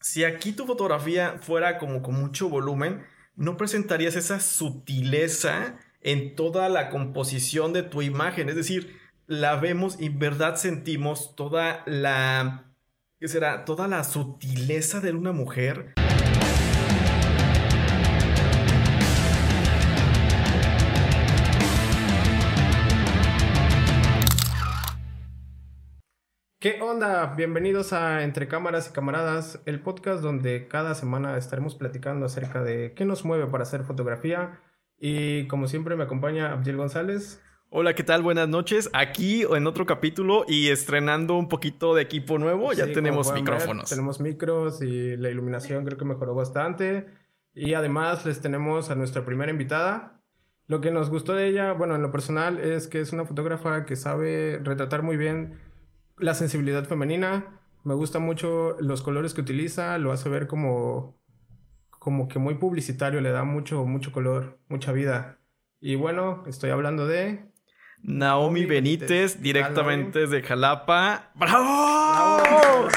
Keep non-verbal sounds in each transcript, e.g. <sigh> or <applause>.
si aquí tu fotografía fuera como con mucho volumen, no presentarías esa sutileza en toda la composición de tu imagen. Es decir, la vemos y en verdad sentimos toda la... ¿Qué será? Toda la sutileza de una mujer. ¿Qué onda? Bienvenidos a Entre Cámaras y Camaradas, el podcast donde cada semana estaremos platicando acerca de qué nos mueve para hacer fotografía. Y como siempre me acompaña Abdiel González. Hola, ¿qué tal? Buenas noches. Aquí en otro capítulo y estrenando un poquito de equipo nuevo. ya tenemos micrófonos. tenemos micros y la iluminación creo que mejoró bastante. Y además les tenemos a nuestra primera invitada. Lo que nos gustó de ella, bueno, en lo personal, es que es una fotógrafa que sabe retratar muy bien la sensibilidad femenina. Me gusta mucho los colores que utiliza, lo hace ver como, como que muy publicitario, le da mucho, mucho color, mucha vida. Y bueno, estoy hablando de... Naomi Benítez, directamente desde Jalapa. ¡Bravo!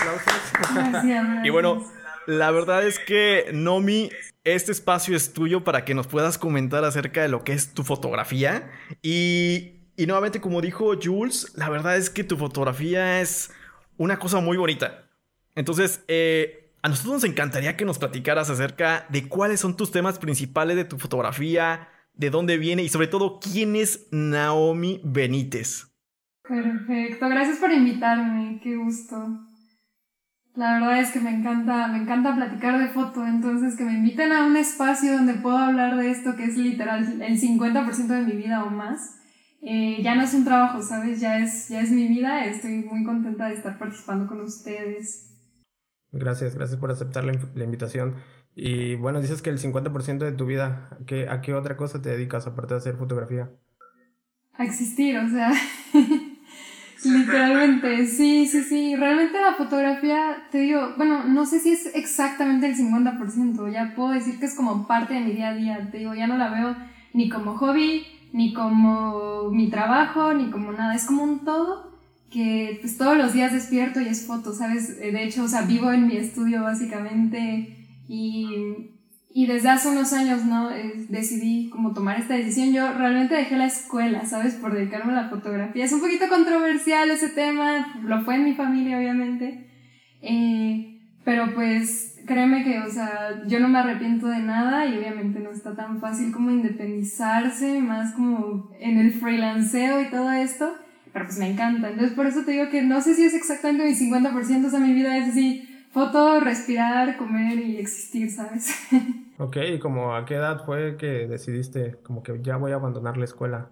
y bueno, la verdad es que Nomi, este espacio es tuyo para que nos puedas comentar acerca de lo que es tu fotografía y y nuevamente, como dijo Jules, la verdad es que tu fotografía es una cosa muy bonita. Entonces, eh, a nosotros nos encantaría que nos platicaras acerca de cuáles son tus temas principales de tu fotografía, de dónde viene y sobre todo quién es Naomi Benítez. Perfecto, gracias por invitarme, qué gusto. La verdad es que me encanta, me encanta platicar de foto, entonces que me inviten a un espacio donde puedo hablar de esto que es literal el 50% de mi vida o más eh, ya no es un trabajo, ¿sabes? Ya es, ya es mi vida. Estoy muy contenta de estar participando con ustedes. Gracias, gracias por aceptar la, invitación. Y bueno, dices que el 50% de tu vida, ¿a qué, ¿a qué otra cosa te dedicas aparte de hacer fotografía? A existir, o sea, <laughs> literalmente, sí, sí, sí. Realmente la fotografía, te digo, bueno, no sé si es exactamente el 50%, ya puedo decir que es como parte de mi día a día, te digo, ya no la veo ni como hobby, ni como mi trabajo, ni como nada, es como un todo que pues todos los días despierto y es foto, ¿sabes? Eh, de hecho, o sea, vivo en mi estudio básicamente y, y desde hace unos años, ¿no? Eh, decidí como tomar esta decisión. Yo realmente dejé la escuela, ¿sabes? Por dedicarme a la fotografía. Es un poquito controversial ese tema, lo fue en mi familia, obviamente. Eh, pero pues créeme que, o sea, yo no me arrepiento de nada y obviamente no está tan fácil como independizarse, más como en el freelanceo y todo esto, pero pues me encanta. Entonces por eso te digo que no sé si es exactamente mi 50%, o sea, mi vida es así, foto, respirar, comer y existir, ¿sabes? <laughs> ok, ¿y como a qué edad fue que decidiste como que ya voy a abandonar la escuela?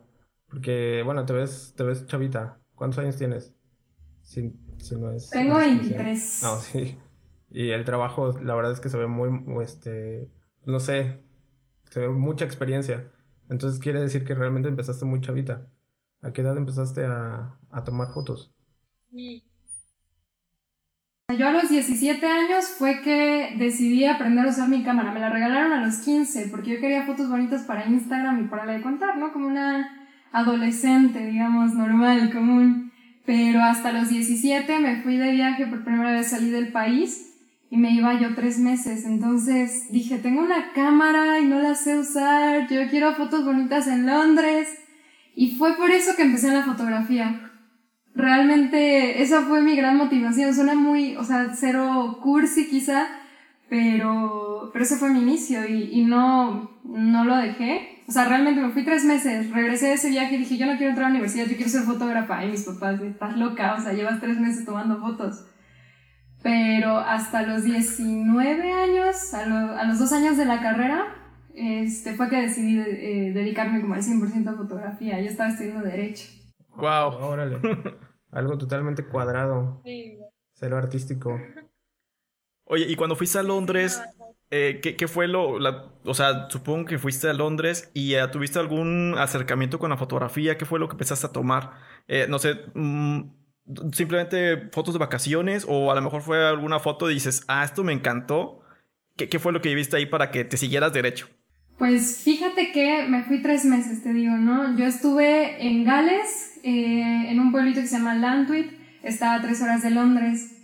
Porque, bueno, te ves, te ves chavita. ¿Cuántos años tienes? Si, si no es... Tengo 23. No, sí. Y el trabajo, la verdad es que se ve muy, este, no sé, se ve mucha experiencia. Entonces quiere decir que realmente empezaste muy chavita. ¿A qué edad empezaste a, a tomar fotos? Yo a los 17 años fue que decidí aprender a usar mi cámara. Me la regalaron a los 15 porque yo quería fotos bonitas para Instagram y para la de contar, ¿no? Como una adolescente, digamos, normal, común. Pero hasta los 17 me fui de viaje, por primera vez salí del país y me iba yo tres meses. Entonces dije, tengo una cámara y no la sé usar, yo quiero fotos bonitas en Londres. Y fue por eso que empecé en la fotografía. Realmente esa fue mi gran motivación. Suena muy, o sea, cero cursi quizá, pero, pero ese fue mi inicio y, y no, no lo dejé. O sea, realmente me fui tres meses, regresé de ese viaje y dije, yo no quiero entrar a la universidad, yo quiero ser fotógrafa. Y mis papás, estás loca, o sea, llevas tres meses tomando fotos. Pero hasta los 19 años, a, los dos años de la carrera, este, fue que decidí eh, dedicarme como al 100% a fotografía. Yo estaba estudiando Derecho. ¡Wow! Órale. <laughs> Algo totalmente cuadrado. Sí. Cero artístico. Oye, y cuando fuiste a Londres, eh, ¿qué, fue lo...? o sea, supongo que fuiste a Londres y tuviste algún acercamiento con la fotografía. ¿Qué fue lo que empezaste a tomar? Eh, no sé, mm, simplemente fotos de vacaciones o a lo mejor fue alguna foto y dices, ah, esto me encantó. ¿Qué, qué fue lo que viste ahí para que te siguieras derecho? Pues fíjate que me fui tres meses, te digo, ¿no? Yo estuve en Gales, eh, en un pueblito que se llama Lantwit, estaba a tres horas de Londres.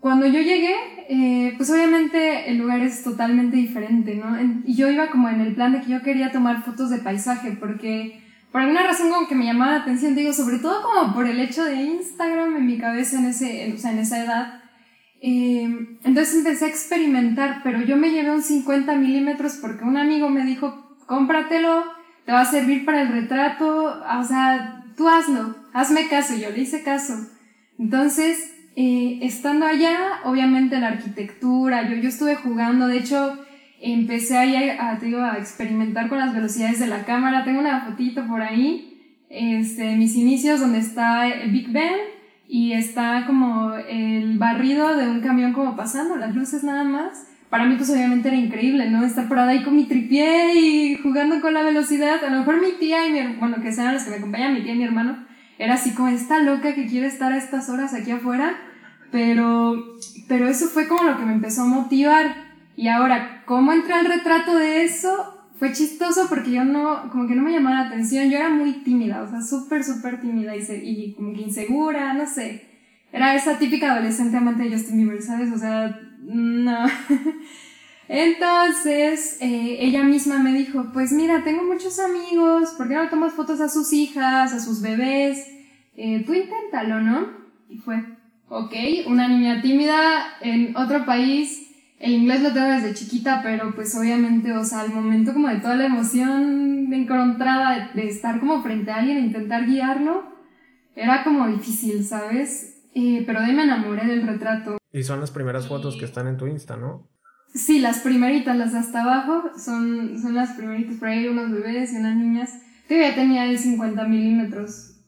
cuando yo llegué, eh, pues obviamente el lugar es totalmente diferente, ¿no? y yo iba como en el plan de que yo quería tomar fotos de paisaje, porque por alguna razón como que me llamaba la atención, digo, sobre todo como por el hecho de Instagram en mi cabeza en, ese, o sea, en esa edad. Eh, entonces empecé a experimentar, pero yo me llevé un 50 milímetros porque un amigo me dijo, cómpratelo, te va a servir para el retrato, o sea, tú hazlo, hazme caso, yo le hice caso. Entonces, eh, estando allá, obviamente la arquitectura, yo, yo estuve jugando, de hecho, empecé ahí a, a, experimentar con las velocidades de la cámara, tengo una fotito por ahí, este, mis inicios donde está el Big Ben y está como el barrido de un camión como pasando, las luces nada más. Para mí pues obviamente era increíble, ¿no? Estar por ahí con mi tripié y jugando con la velocidad. A lo mejor mi tía y mi bueno, que sean los que me acompañan, mi tía y mi hermano, era así como esta loca que quiere estar a estas horas aquí afuera. Pero, pero eso fue como lo que me empezó a motivar. Y ahora, ¿cómo entré al retrato de eso? fue chistoso porque yo no, como que no me llamaba la atención, yo era muy tímida, o sea, súper, súper tímida y, y como que insegura, no sé. Era esa típica adolescente amante de Justin Bieber, ¿sabes? O sea, no. <laughs> Entonces, eh, ella misma me dijo, pues mira, tengo muchos amigos, ¿por qué no tomas fotos a sus hijas, a sus bebés? Eh, tú inténtalo, ¿no? Y fue, ok, una niña tímida en otro país, el inglés lo tengo desde chiquita, pero pues obviamente, o sea, al momento como de toda la emoción encontrada de, estar como frente a alguien e intentar guiarlo, era como difícil, ¿sabes? Eh, pero de ahí me enamoré del retrato. Y son las primeras fotos que están en tu Insta, ¿no? Sí, las primeritas, las de hasta abajo, son, son las primeritas, por ahí unos bebés y unas niñas. Todavía tenía el 50 milímetros.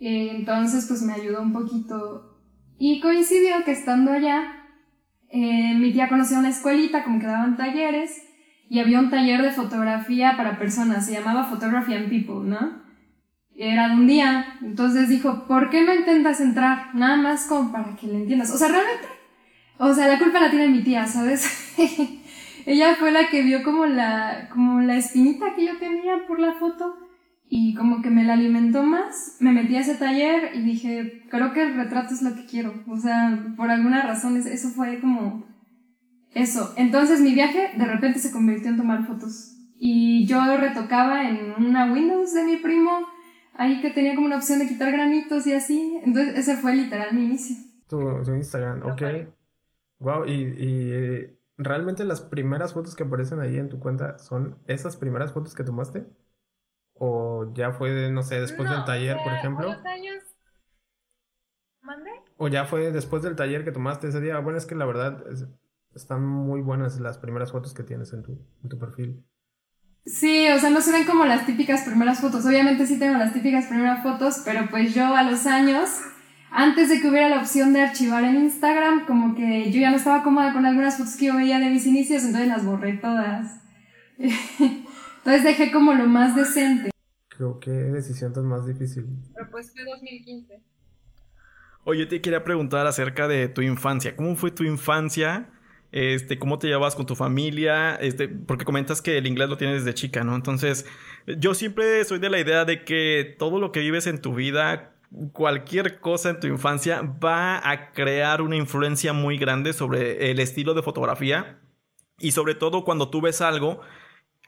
Eh, entonces, pues me ayudó un poquito. Y coincidió que estando allá, eh, mi tía conocía una escuelita, como que daban talleres, y había un taller de fotografía para personas, se llamaba Photography and People, ¿no? Era de un día, entonces dijo, ¿por qué no intentas entrar? Nada más como para que le entiendas. O sea, realmente, o sea, la culpa la tiene mi tía, ¿sabes? <laughs> Ella fue la que vio como la, como la espinita que yo tenía por la foto y como que me la alimentó más, me metí a ese taller y dije, creo que el retrato es lo que quiero. O sea, por alguna razón eso fue como eso. Entonces mi viaje de repente se convirtió en tomar fotos. Y yo retocaba en una Windows de mi primo, ahí que tenía como una opción de quitar granitos y así. Entonces ese fue literal mi inicio. Tu, Instagram, ok. Wow, y, y eh, realmente las primeras fotos que aparecen ahí en tu cuenta son esas primeras fotos que tomaste. ¿O ya fue, no sé, después del taller, por ejemplo? años... ¿Mande? ¿O ya fue después del taller que tomaste ese día? Bueno, es que la verdad están muy buenas las primeras fotos que tienes en tu, en tu perfil. Sí, o sea, no se ven como las típicas primeras fotos. Obviamente sí tengo las típicas primeras fotos, pero pues yo a los años, antes de que hubiera la opción de archivar en Instagram, como que yo ya no estaba cómoda con algunas fotos que yo veía de mis inicios, entonces las borré todas. <laughs> Entonces dejé como lo más decente. Creo que decisión tan más difícil. Pero pues fue 2015. Oye, te quería preguntar acerca de tu infancia. ¿Cómo fue tu infancia? Este, ¿cómo te llevabas con tu familia? Este, porque comentas que el inglés lo tienes desde chica, ¿no? Entonces, yo siempre soy de la idea de que todo lo que vives en tu vida, cualquier cosa en tu infancia, va a crear una influencia muy grande sobre el estilo de fotografía. Y sobre todo cuando tú ves algo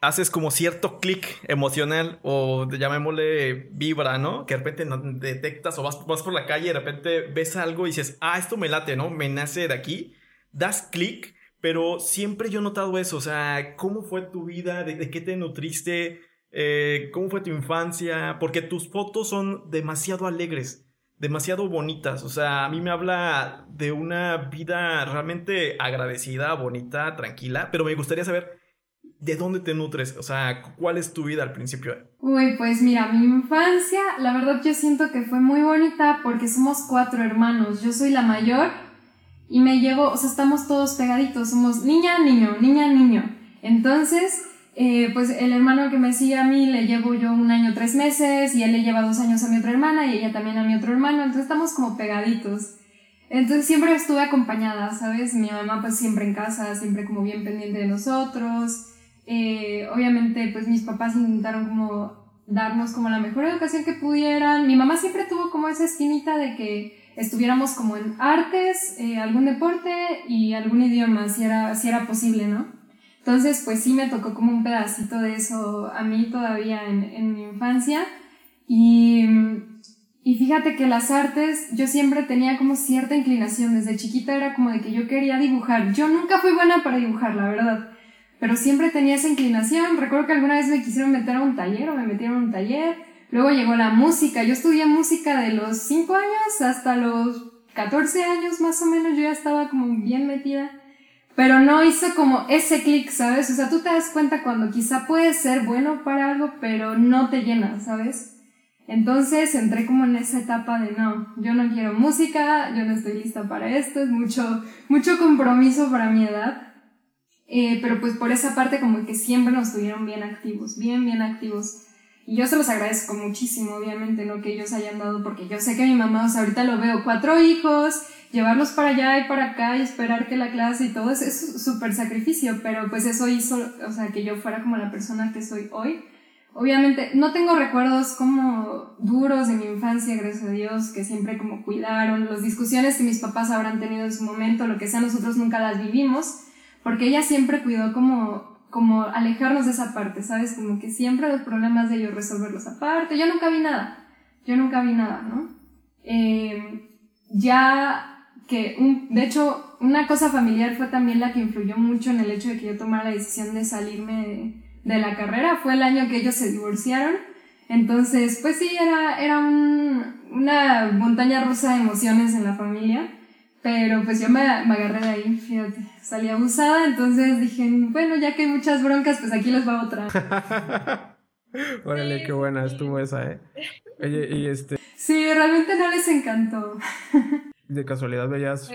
haces como cierto clic emocional o llamémosle vibra, ¿no? Que de repente detectas o vas, vas, por la calle y de repente ves algo y dices, ah, esto me late, ¿no? Me nace de aquí. Das clic, pero siempre yo he notado eso. O sea, ¿cómo fue tu vida? ¿De, qué te nutriste? Eh, ¿Cómo fue tu infancia? Porque tus fotos son demasiado alegres demasiado bonitas. O sea, a mí me habla de una vida realmente agradecida, bonita, tranquila. Pero me gustaría saber ¿de dónde te nutres? O sea, ¿cuál es tu vida al principio? Uy, pues mira, mi infancia, la verdad yo siento que fue muy bonita porque somos cuatro hermanos. Yo soy la mayor y me llevo, o sea, estamos todos pegaditos, somos niña, niño, niña, niño. Entonces, eh, pues el hermano que me sigue a mí le llevo yo un año, tres meses y él le lleva dos años a mi otra hermana y ella también a mi otro hermano, entonces estamos como pegaditos. Entonces siempre estuve acompañada, ¿sabes? Mi mamá pues siempre en casa, siempre como bien pendiente de nosotros. Eh, obviamente, pues mis papás intentaron como darnos como la mejor educación que pudieran. Mi mamá siempre tuvo como esa esquinita de que estuviéramos como en artes, eh, algún deporte y algún idioma, si era, si era posible, ¿no? Entonces, pues sí me tocó como un pedacito de eso a mí todavía en, en mi infancia. Y, y fíjate que las artes, yo siempre tenía como cierta inclinación. Desde chiquita era como de que yo quería dibujar. Yo nunca fui buena para dibujar, la verdad. Pero siempre tenía esa inclinación. Recuerdo que alguna vez me quisieron meter a un taller o me metieron a un taller Luego llegó la música. Yo estudié música de los 5 años hasta los 14 años más o menos. Yo ya estaba como bien metida. Pero no hice como ese clic, ¿sabes? O sea, tú te das cuenta cuando quizá puedes ser bueno para algo, pero no te llena, ¿sabes? Entonces entré como en esa etapa de no, yo no quiero música, yo no estoy lista para esto, es mucho, mucho compromiso para mi edad. Eh, pero pues por esa parte como que siempre nos tuvieron bien activos, bien, bien activos. Y yo se los agradezco muchísimo, obviamente, ¿no? Que ellos hayan dado, porque yo sé que mi mamá, o sea, ahorita lo veo, cuatro hijos, llevarlos para allá y para acá y esperar que la clase y todo, es súper sacrificio, pero pues eso hizo, o sea, que yo fuera como la persona que soy hoy. Obviamente, no tengo recuerdos como duros de mi infancia, gracias a Dios, que siempre como cuidaron, las discusiones que mis papás habrán tenido en su momento, lo que sea, nosotros nunca las vivimos, porque ella siempre cuidó como como alejarnos de esa parte, ¿sabes? Como que siempre los problemas de ellos resolverlos aparte. Yo nunca vi nada, yo nunca vi nada, ¿no? Eh, ya que, un, de hecho, una cosa familiar fue también la que influyó mucho en el hecho de que yo tomara la decisión de salirme de, la carrera, fue el año que ellos se divorciaron. Entonces, pues sí, era, era una montaña rusa de emociones en la familia. Pero pues yo me, me, agarré de ahí, fíjate, salí abusada, entonces dije, bueno, ya que hay muchas broncas, pues aquí les va otra. <laughs> Órale, qué buena estuvo esa, ¿eh? <laughs> Oye, y este... Sí, realmente no les encantó. <laughs> ¿De casualidad veías,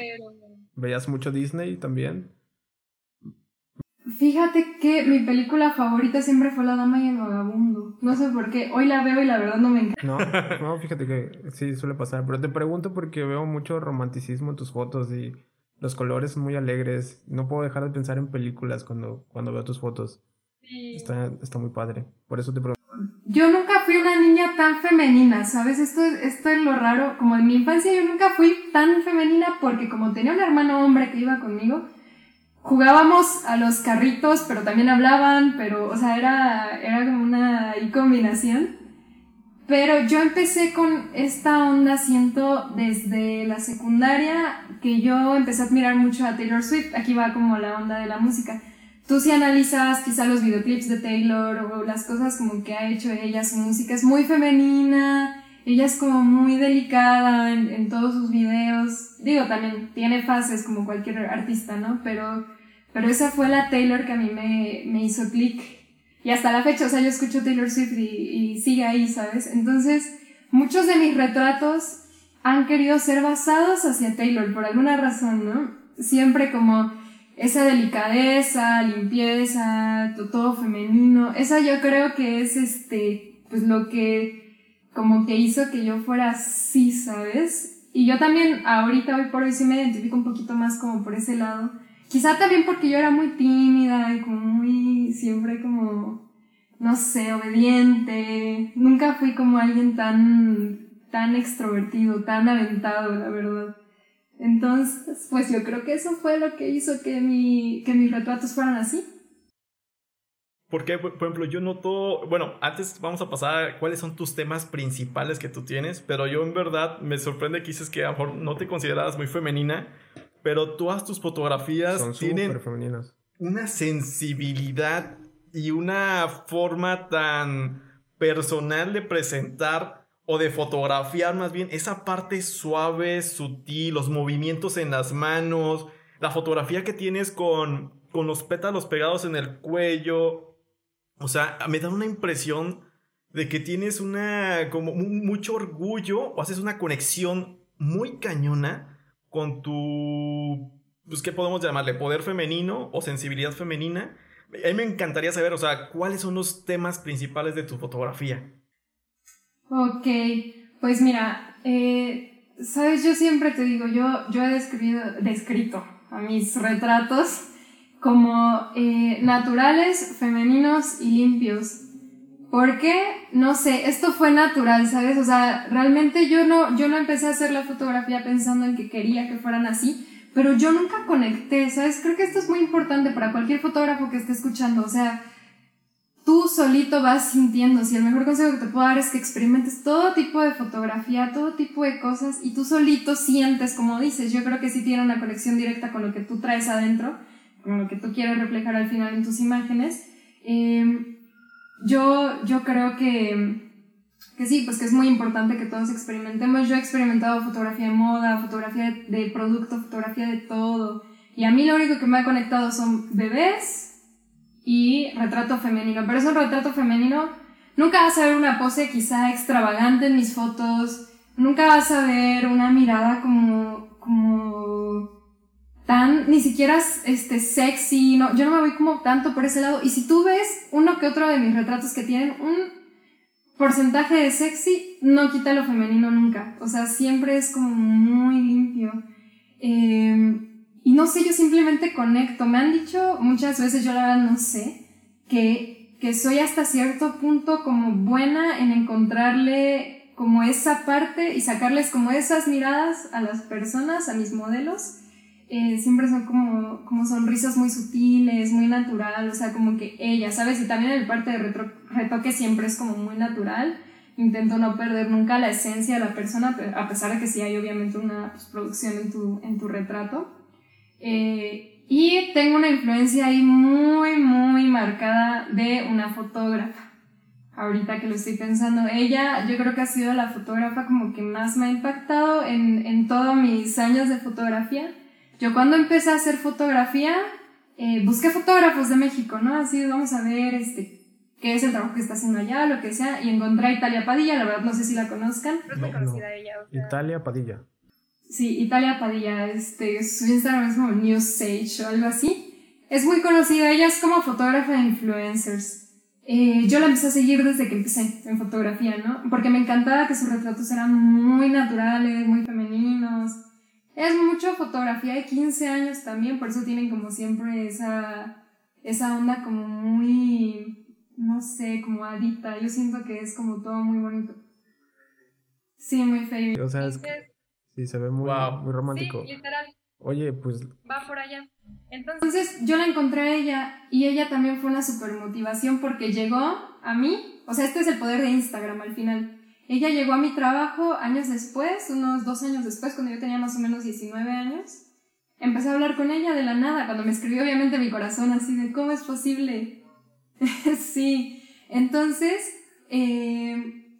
veías mucho Disney también? Fíjate que mi película favorita siempre fue La Dama y el Vagabundo. No sé por qué. Hoy la veo y la verdad no me encanta. No, no, fíjate que sí suele pasar. Pero te pregunto porque veo mucho romanticismo en tus fotos y los colores son muy alegres. No puedo dejar de pensar en películas cuando, cuando veo tus fotos. Sí. Está, está muy padre. Por eso te pregunto. Yo nunca fui una niña tan femenina, ¿sabes? Esto, esto es lo raro. Como en mi infancia yo nunca fui tan femenina porque como tenía un hermano hombre que iba conmigo, jugábamos a los carritos, pero también hablaban, pero, o sea, era, era como una combinación. Pero yo empecé con esta onda, siento, desde la secundaria, que yo empecé a admirar mucho a Taylor Swift. Aquí va como la onda de la música. Tú si analizas quizá los videoclips de Taylor o las cosas como que ha hecho ella, su música es muy femenina, ella es como muy delicada en, en, todos sus videos. Digo, también tiene fases como cualquier artista, ¿no? Pero, pero esa fue la Taylor que a mí me, me hizo clic. Y hasta la fecha, o sea, yo escucho Taylor Swift y, sigue ahí, ¿sabes? Entonces, muchos de mis retratos han querido ser basados hacia Taylor por alguna razón, ¿no? Siempre como esa delicadeza, limpieza, todo femenino. Esa yo creo que es este, pues lo que como que hizo que yo fuera así, ¿sabes? Y yo también ahorita, hoy por hoy, sí me identifico un poquito más como por ese lado. Quizá también porque yo era muy tímida y como muy, siempre como, no sé, obediente. Nunca fui como alguien tan, tan extrovertido, tan aventado, la verdad. Entonces, pues yo creo que eso fue lo que hizo que, mi, que mis retratos fueran así. Porque, por ejemplo, yo noto, bueno, antes vamos a pasar a cuáles son tus temas principales que tú tienes, pero yo en verdad me sorprende que dices que a lo mejor no te considerabas muy femenina, pero todas tus fotografías Son tienen femeninas. una sensibilidad y una forma tan personal de presentar o de fotografiar más bien esa parte suave, sutil, los movimientos en las manos, la fotografía que tienes con, con los pétalos pegados en el cuello, o sea, me da una impresión de que tienes una, como mucho orgullo o haces una conexión muy cañona con tu, pues, ¿qué podemos llamarle? Poder femenino o sensibilidad femenina. A mí me encantaría saber, o sea, ¿cuáles son los temas principales de tu fotografía? Ok, pues mira, eh, sabes, yo siempre te digo, yo, yo he descrito, descrito a mis retratos como eh, naturales, femeninos y limpios. Porque, no sé, esto fue natural, ¿sabes? O sea, realmente yo no, yo no empecé a hacer la fotografía pensando en que quería que fueran así, pero yo nunca conecté, ¿sabes? Creo que esto es muy importante para cualquier fotógrafo que esté escuchando, o sea, tú solito vas sintiendo, si el mejor consejo que te puedo dar es que experimentes todo tipo de fotografía, todo tipo de cosas, y tú solito sientes, como dices, yo creo que sí tiene una conexión directa con lo que tú traes adentro, con lo que tú quieres reflejar al final en tus imágenes. Em, yo, yo creo que, que sí, pues que es muy importante que todos experimentemos. Yo he experimentado fotografía de moda, fotografía de, producto, fotografía de todo. Y a mí lo único que me ha conectado son bebés, y retrato femenino. Pero es un retrato femenino. Nunca vas a ver una pose quizá extravagante en mis fotos. Nunca vas a ver una mirada como, como tan, ni siquiera este, sexy. No, yo no me voy como tanto por ese lado. Y si tú ves uno que otro de mis retratos que tienen un porcentaje de sexy, no quita lo femenino nunca. O sea, siempre es como muy limpio. Eh, y no sé, yo simplemente conecto. Me han dicho muchas veces, yo la verdad no sé, que, que soy hasta cierto punto como buena en encontrarle como esa parte y sacarles como esas miradas a las personas, a mis modelos. Eh, siempre son como, como sonrisas muy sutiles, muy natural, o sea, como que ella, ¿sabes? Y también el parte de retoque siempre es como muy natural. Intento no perder nunca la esencia de la persona, a pesar de que sí hay obviamente una pues, producción en tu, en tu retrato. Eh, y tengo una influencia ahí muy, muy marcada de una fotógrafa. Ahorita que lo estoy pensando, ella yo creo que ha sido la fotógrafa como que más me ha impactado en, en todos mis años de fotografía. Yo cuando empecé a hacer fotografía, eh, busqué fotógrafos de México, ¿no? Así vamos a ver este, qué es el trabajo que está haciendo allá, lo que sea, y encontré a Italia Padilla, la verdad no sé si la conozcan. No, conocida ella. Italia Padilla. Sí, Italia Padilla, este, su Instagram es como News Sage o algo así. Es muy conocida, ella es como fotógrafa de influencers. Eh, yo la empecé a seguir desde que empecé en fotografía, ¿no? Porque me encantaba que sus retratos eran muy naturales, muy femeninos. Es mucho fotografía de 15 años también, por eso tienen como siempre esa, esa onda como muy, no sé, como adicta. Yo siento que es como todo muy bonito. Sí, muy feo. O sea, es Sí, se ve muy, muy romántico. Sí, literal. Oye, pues... Va por allá. Entonces yo la encontré a ella y ella también fue una super motivación porque llegó a mí, o sea, este es el poder de Instagram al final. Ella llegó a mi trabajo años después, unos dos años después, cuando yo tenía más o menos 19 años. Empecé a hablar con ella de la nada, cuando me escribió obviamente mi corazón así de, ¿cómo es posible? <laughs> sí, entonces, eh,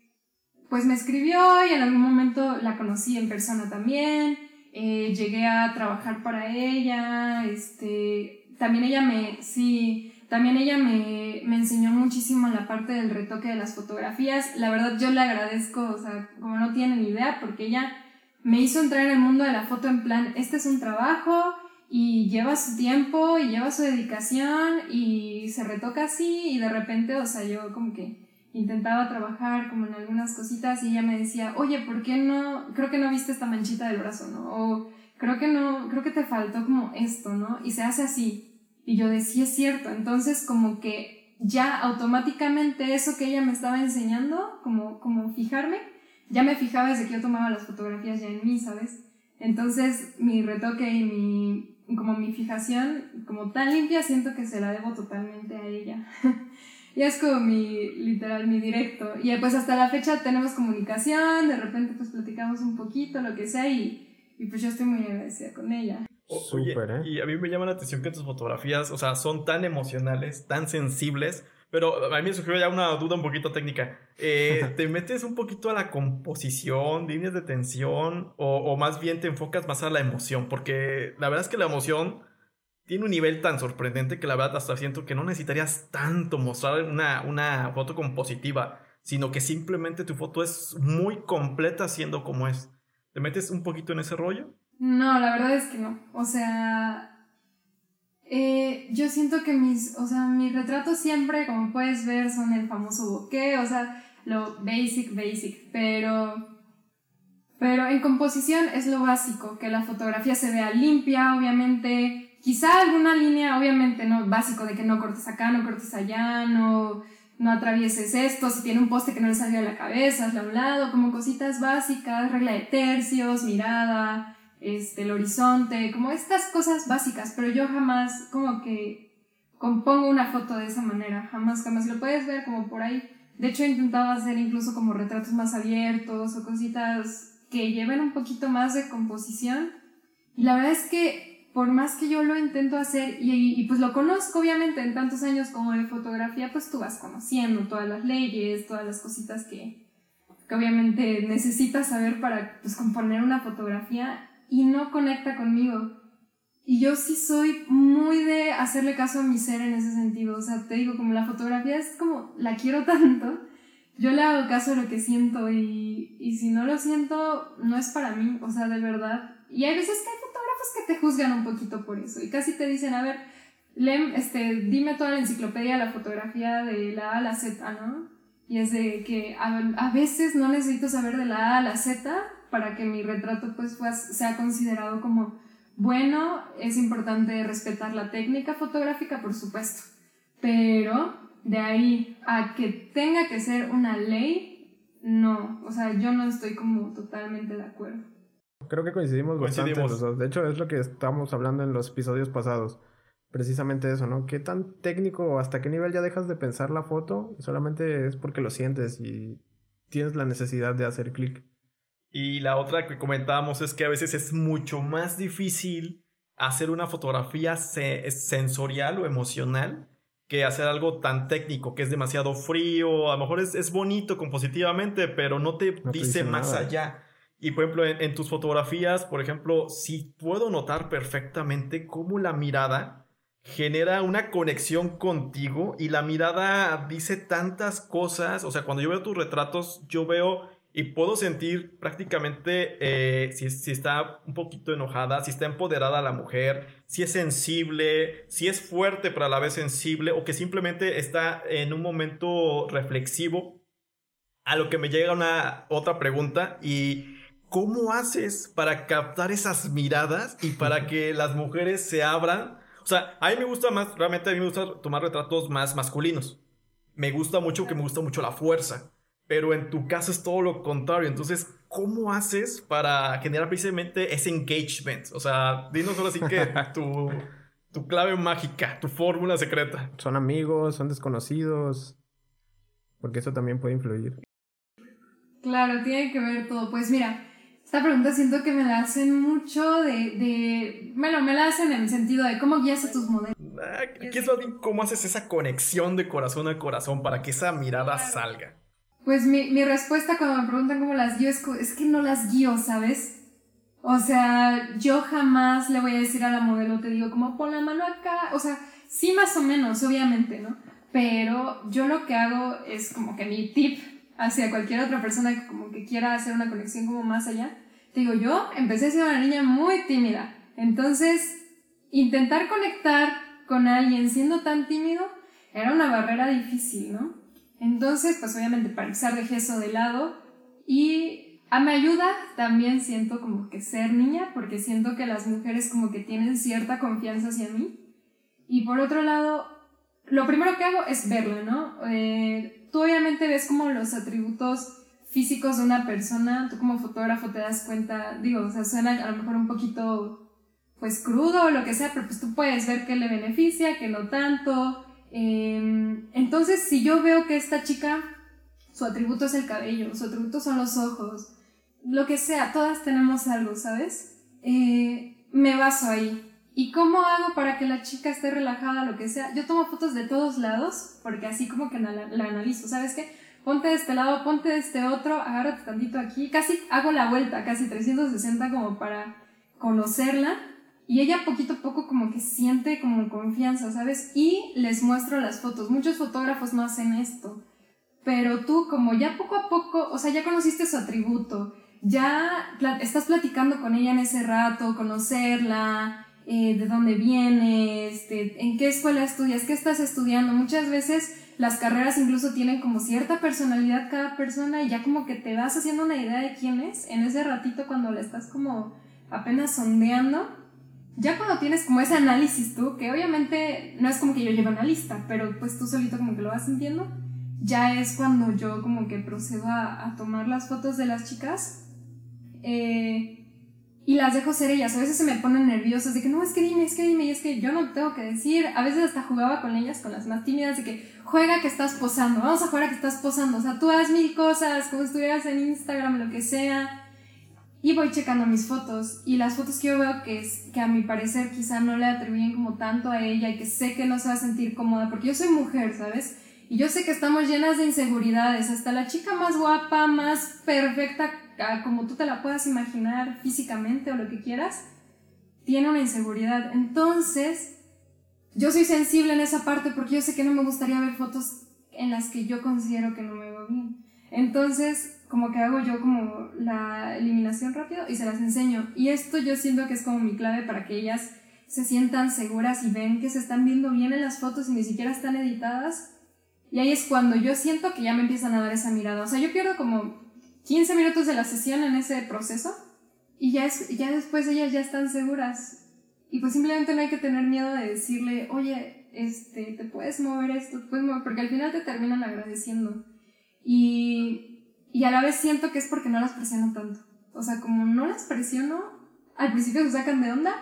pues me escribió y en algún momento la conocí en persona también, eh, llegué a trabajar para ella, este, también ella me, sí, también ella me, me enseñó muchísimo en la parte del retoque de las fotografías, la verdad yo le agradezco, o sea, como no tienen idea, porque ella me hizo entrar en el mundo de la foto en plan, este es un trabajo, y lleva su tiempo y lleva su dedicación y se retoca así y de repente, o sea, yo como que intentaba trabajar como en algunas cositas y ella me decía, oye, ¿por qué no? Creo que no viste esta manchita del brazo, ¿no? O creo que no, creo que te faltó como esto, ¿no? Y se hace así. Y yo decía, es cierto. Entonces como que ya automáticamente eso que ella me estaba enseñando, como, como fijarme, ya me fijaba desde que yo tomaba las fotografías ya en mí, ¿sabes? Entonces mi retoque y mi, como mi fijación, como tan limpia, siento que se la debo totalmente a ella. <laughs> Y es como mi, literal, mi directo. Y pues hasta la fecha tenemos comunicación, de repente pues platicamos un poquito, lo que sea, y, y pues yo estoy muy agradecida con ella. Súper, ¿eh? Y a mí me llama la atención que tus fotografías, o sea, son tan emocionales, tan sensibles, pero a mí me surgió ya una duda un poquito técnica. Eh, <laughs> ¿Te metes un poquito a la composición, líneas de tensión, o, o más bien te enfocas más a la emoción? Porque la verdad es que la emoción tiene un nivel tan sorprendente que la verdad hasta siento que no necesitarías tanto mostrar una, una foto compositiva, sino que simplemente tu foto es muy completa siendo como es. ¿Te metes un poquito en ese rollo? No, la verdad es que no. O sea, eh, yo siento que mis, o sea, retratos siempre, como puedes ver, son el famoso bokeh, o sea, lo basic, basic, pero... Pero en composición es lo básico, que la fotografía se vea limpia, obviamente, Quizá alguna línea, obviamente, no básico de que no cortes acá, no cortes allá, no, no atravieses esto, si tiene un poste que no le salga de la cabeza, hazle a un lado, como cositas básicas, regla de tercios, mirada, este, el horizonte, como estas cosas básicas, pero yo jamás como que compongo una foto de esa manera, jamás, jamás lo puedes ver como por ahí. De hecho, he intentado hacer incluso como retratos más abiertos o cositas que lleven un poquito más de composición. Y la verdad es que por más que yo lo intento hacer y, y, pues lo conozco obviamente en tantos años como de fotografía, pues tú vas conociendo todas las leyes, todas las cositas que, que obviamente necesitas saber para pues componer una fotografía y no conecta conmigo. Y yo sí soy muy de hacerle caso a mi ser en ese sentido. O sea, te digo, como la fotografía es como, la quiero <laughs> tanto, yo le hago caso a lo que siento y, y si no lo siento, no es para mí, o sea, de verdad. Y hay veces que hay fotógrafos que te juzgan un poquito por eso y casi te dicen, a ver, Lem, este, dime toda la enciclopedia de la fotografía de la A a la Z, ¿no? Y es de que a, a veces no necesito saber de la A a la Z para que mi retrato pues sea considerado como bueno, es importante respetar la técnica fotográfica, por supuesto, pero de ahí a que tenga que ser una ley, no, o sea, yo no estoy como totalmente de acuerdo. Creo que coincidimos, coincidimos. bastante. De hecho, es lo que estábamos hablando en los episodios pasados. Precisamente eso, ¿no? ¿Qué tan técnico o hasta qué nivel ya dejas de pensar la foto? Solamente es porque lo sientes y tienes la necesidad de hacer clic. Y la otra que comentábamos es que a veces es mucho más difícil hacer una fotografía sensorial o emocional que hacer algo tan técnico, que es demasiado frío, a lo mejor es, bonito compositivamente, pero no te, dice, más allá. Y por ejemplo, en, tus fotografías, por ejemplo, sí puedo notar perfectamente cómo la mirada genera una conexión contigo y la mirada dice tantas cosas. O sea, cuando yo veo tus retratos, yo veo y puedo sentir prácticamente eh, si, si, está un poquito enojada, si está empoderada la mujer, si es sensible, si es fuerte pero a la vez sensible o que simplemente está en un momento reflexivo. A lo que me llega una otra pregunta y ¿cómo haces para captar esas miradas y para que las mujeres se abran? O sea, a mí me gusta más, realmente a mí me gusta tomar retratos más masculinos. Me gusta mucho que me gusta mucho la fuerza pero en tu caso es todo lo contrario. Entonces, ¿cómo haces para generar precisamente ese engagement? O sea, dinos ahora sí que <laughs> tu, tu clave mágica, tu fórmula secreta. ¿Son amigos? ¿Son desconocidos? Porque eso también puede influir. Claro, tiene que ver todo. Pues mira, esta pregunta siento que me la hacen mucho de, de... Bueno, me la hacen en el sentido de cómo guías a tus modelos. Ah, ¿Qué es cómo haces esa conexión de corazón a corazón para que esa mirada salga? Pues mi, mi respuesta cuando me preguntan cómo las guío es, es que no las guío, ¿sabes? O sea, yo jamás le voy a decir a la modelo, te digo, como pon la mano acá. O sea, sí más o menos, obviamente, ¿no? Pero yo lo que hago es como que mi tip hacia cualquier otra persona que como que quiera hacer una conexión como más allá. Te digo, yo empecé ser una niña muy tímida. Entonces, intentar conectar con alguien siendo tan tímido era una barrera difícil, ¿no? Entonces, pues obviamente para empezar dejé eso de lado y a mi ayuda también siento como que ser niña porque siento que las mujeres como que tienen cierta confianza hacia mí. Y por otro lado, lo primero que hago es verlo, ¿no? Eh, tú obviamente ves como los atributos físicos de una persona, tú como fotógrafo te das cuenta, digo, o sea, suena a lo mejor un poquito pues crudo o lo que sea, pero pues tú puedes ver qué le beneficia, qué no tanto, Em, entonces, si yo veo que esta chica, su atributo es el cabello, su atributo son los ojos, lo que sea, todas tenemos algo, ¿sabes? Eh, me baso ahí. ¿Y cómo hago para que la chica esté relajada, lo que sea? Yo tomo fotos de todos lados, porque así como que la, la analizo, ¿sabes qué? Ponte de este lado, ponte de este otro, agárrate tantito aquí, casi hago la vuelta, casi 360 como para conocerla y ella poquito a poco como que siente como confianza, ¿sabes? Y les muestro las fotos. Muchos fotógrafos no hacen esto. Pero tú como ya poco a poco, o sea, ya conociste su atributo, ya estás platicando con ella en ese rato, conocerla, eh, de dónde vienes, en qué escuela estudias, qué estás estudiando. Muchas veces las carreras incluso tienen como cierta personalidad cada persona y ya como que te vas haciendo una idea de quién es en ese ratito cuando la estás como apenas sondeando ya cuando tienes como ese análisis tú, que obviamente no es como que yo lleve una lista, pero pues tú solito como que lo vas sintiendo, ya es cuando yo como que procedo a, tomar las fotos de las chicas eh, y las dejo ser ellas. A veces se me ponen nerviosas de que no, es que dime, es que dime, y es que yo no tengo que decir. A veces hasta jugaba con ellas, con las más tímidas, de que juega que estás posando, vamos a jugar a que estás posando. O sea, tú haz mil cosas, como estuvieras en Instagram, lo que sea. Y voy checando mis fotos y las fotos que yo veo que, es, que a mi parecer quizá no le atribuyen como tanto a ella y que sé que no se va a sentir cómoda, porque yo soy mujer, ¿sabes? Y yo sé que estamos llenas de inseguridades, hasta la chica más guapa, más perfecta, como tú te la puedas imaginar físicamente o lo que quieras, tiene una inseguridad. Entonces, yo soy sensible en esa parte porque yo sé que no me gustaría ver fotos en las que yo considero que no me veo bien. Entonces, como que hago yo como la eliminación rápido y se las enseño. Y esto yo siento que es como mi clave para que ellas se sientan seguras y ven que se están viendo bien en las fotos y ni siquiera están editadas. Y ahí es cuando yo siento que ya me empiezan a dar esa mirada. O sea, yo pierdo como 15 minutos de la sesión en ese proceso y ya, es, ya después ellas ya están seguras. Y pues simplemente no hay que tener miedo de decirle, oye, este, te puedes mover esto, te puedes mover, porque al final te terminan agradeciendo. Y y a la vez siento que es porque no las presiono tanto. O sea, como no las presiono, al principio se sacan de onda,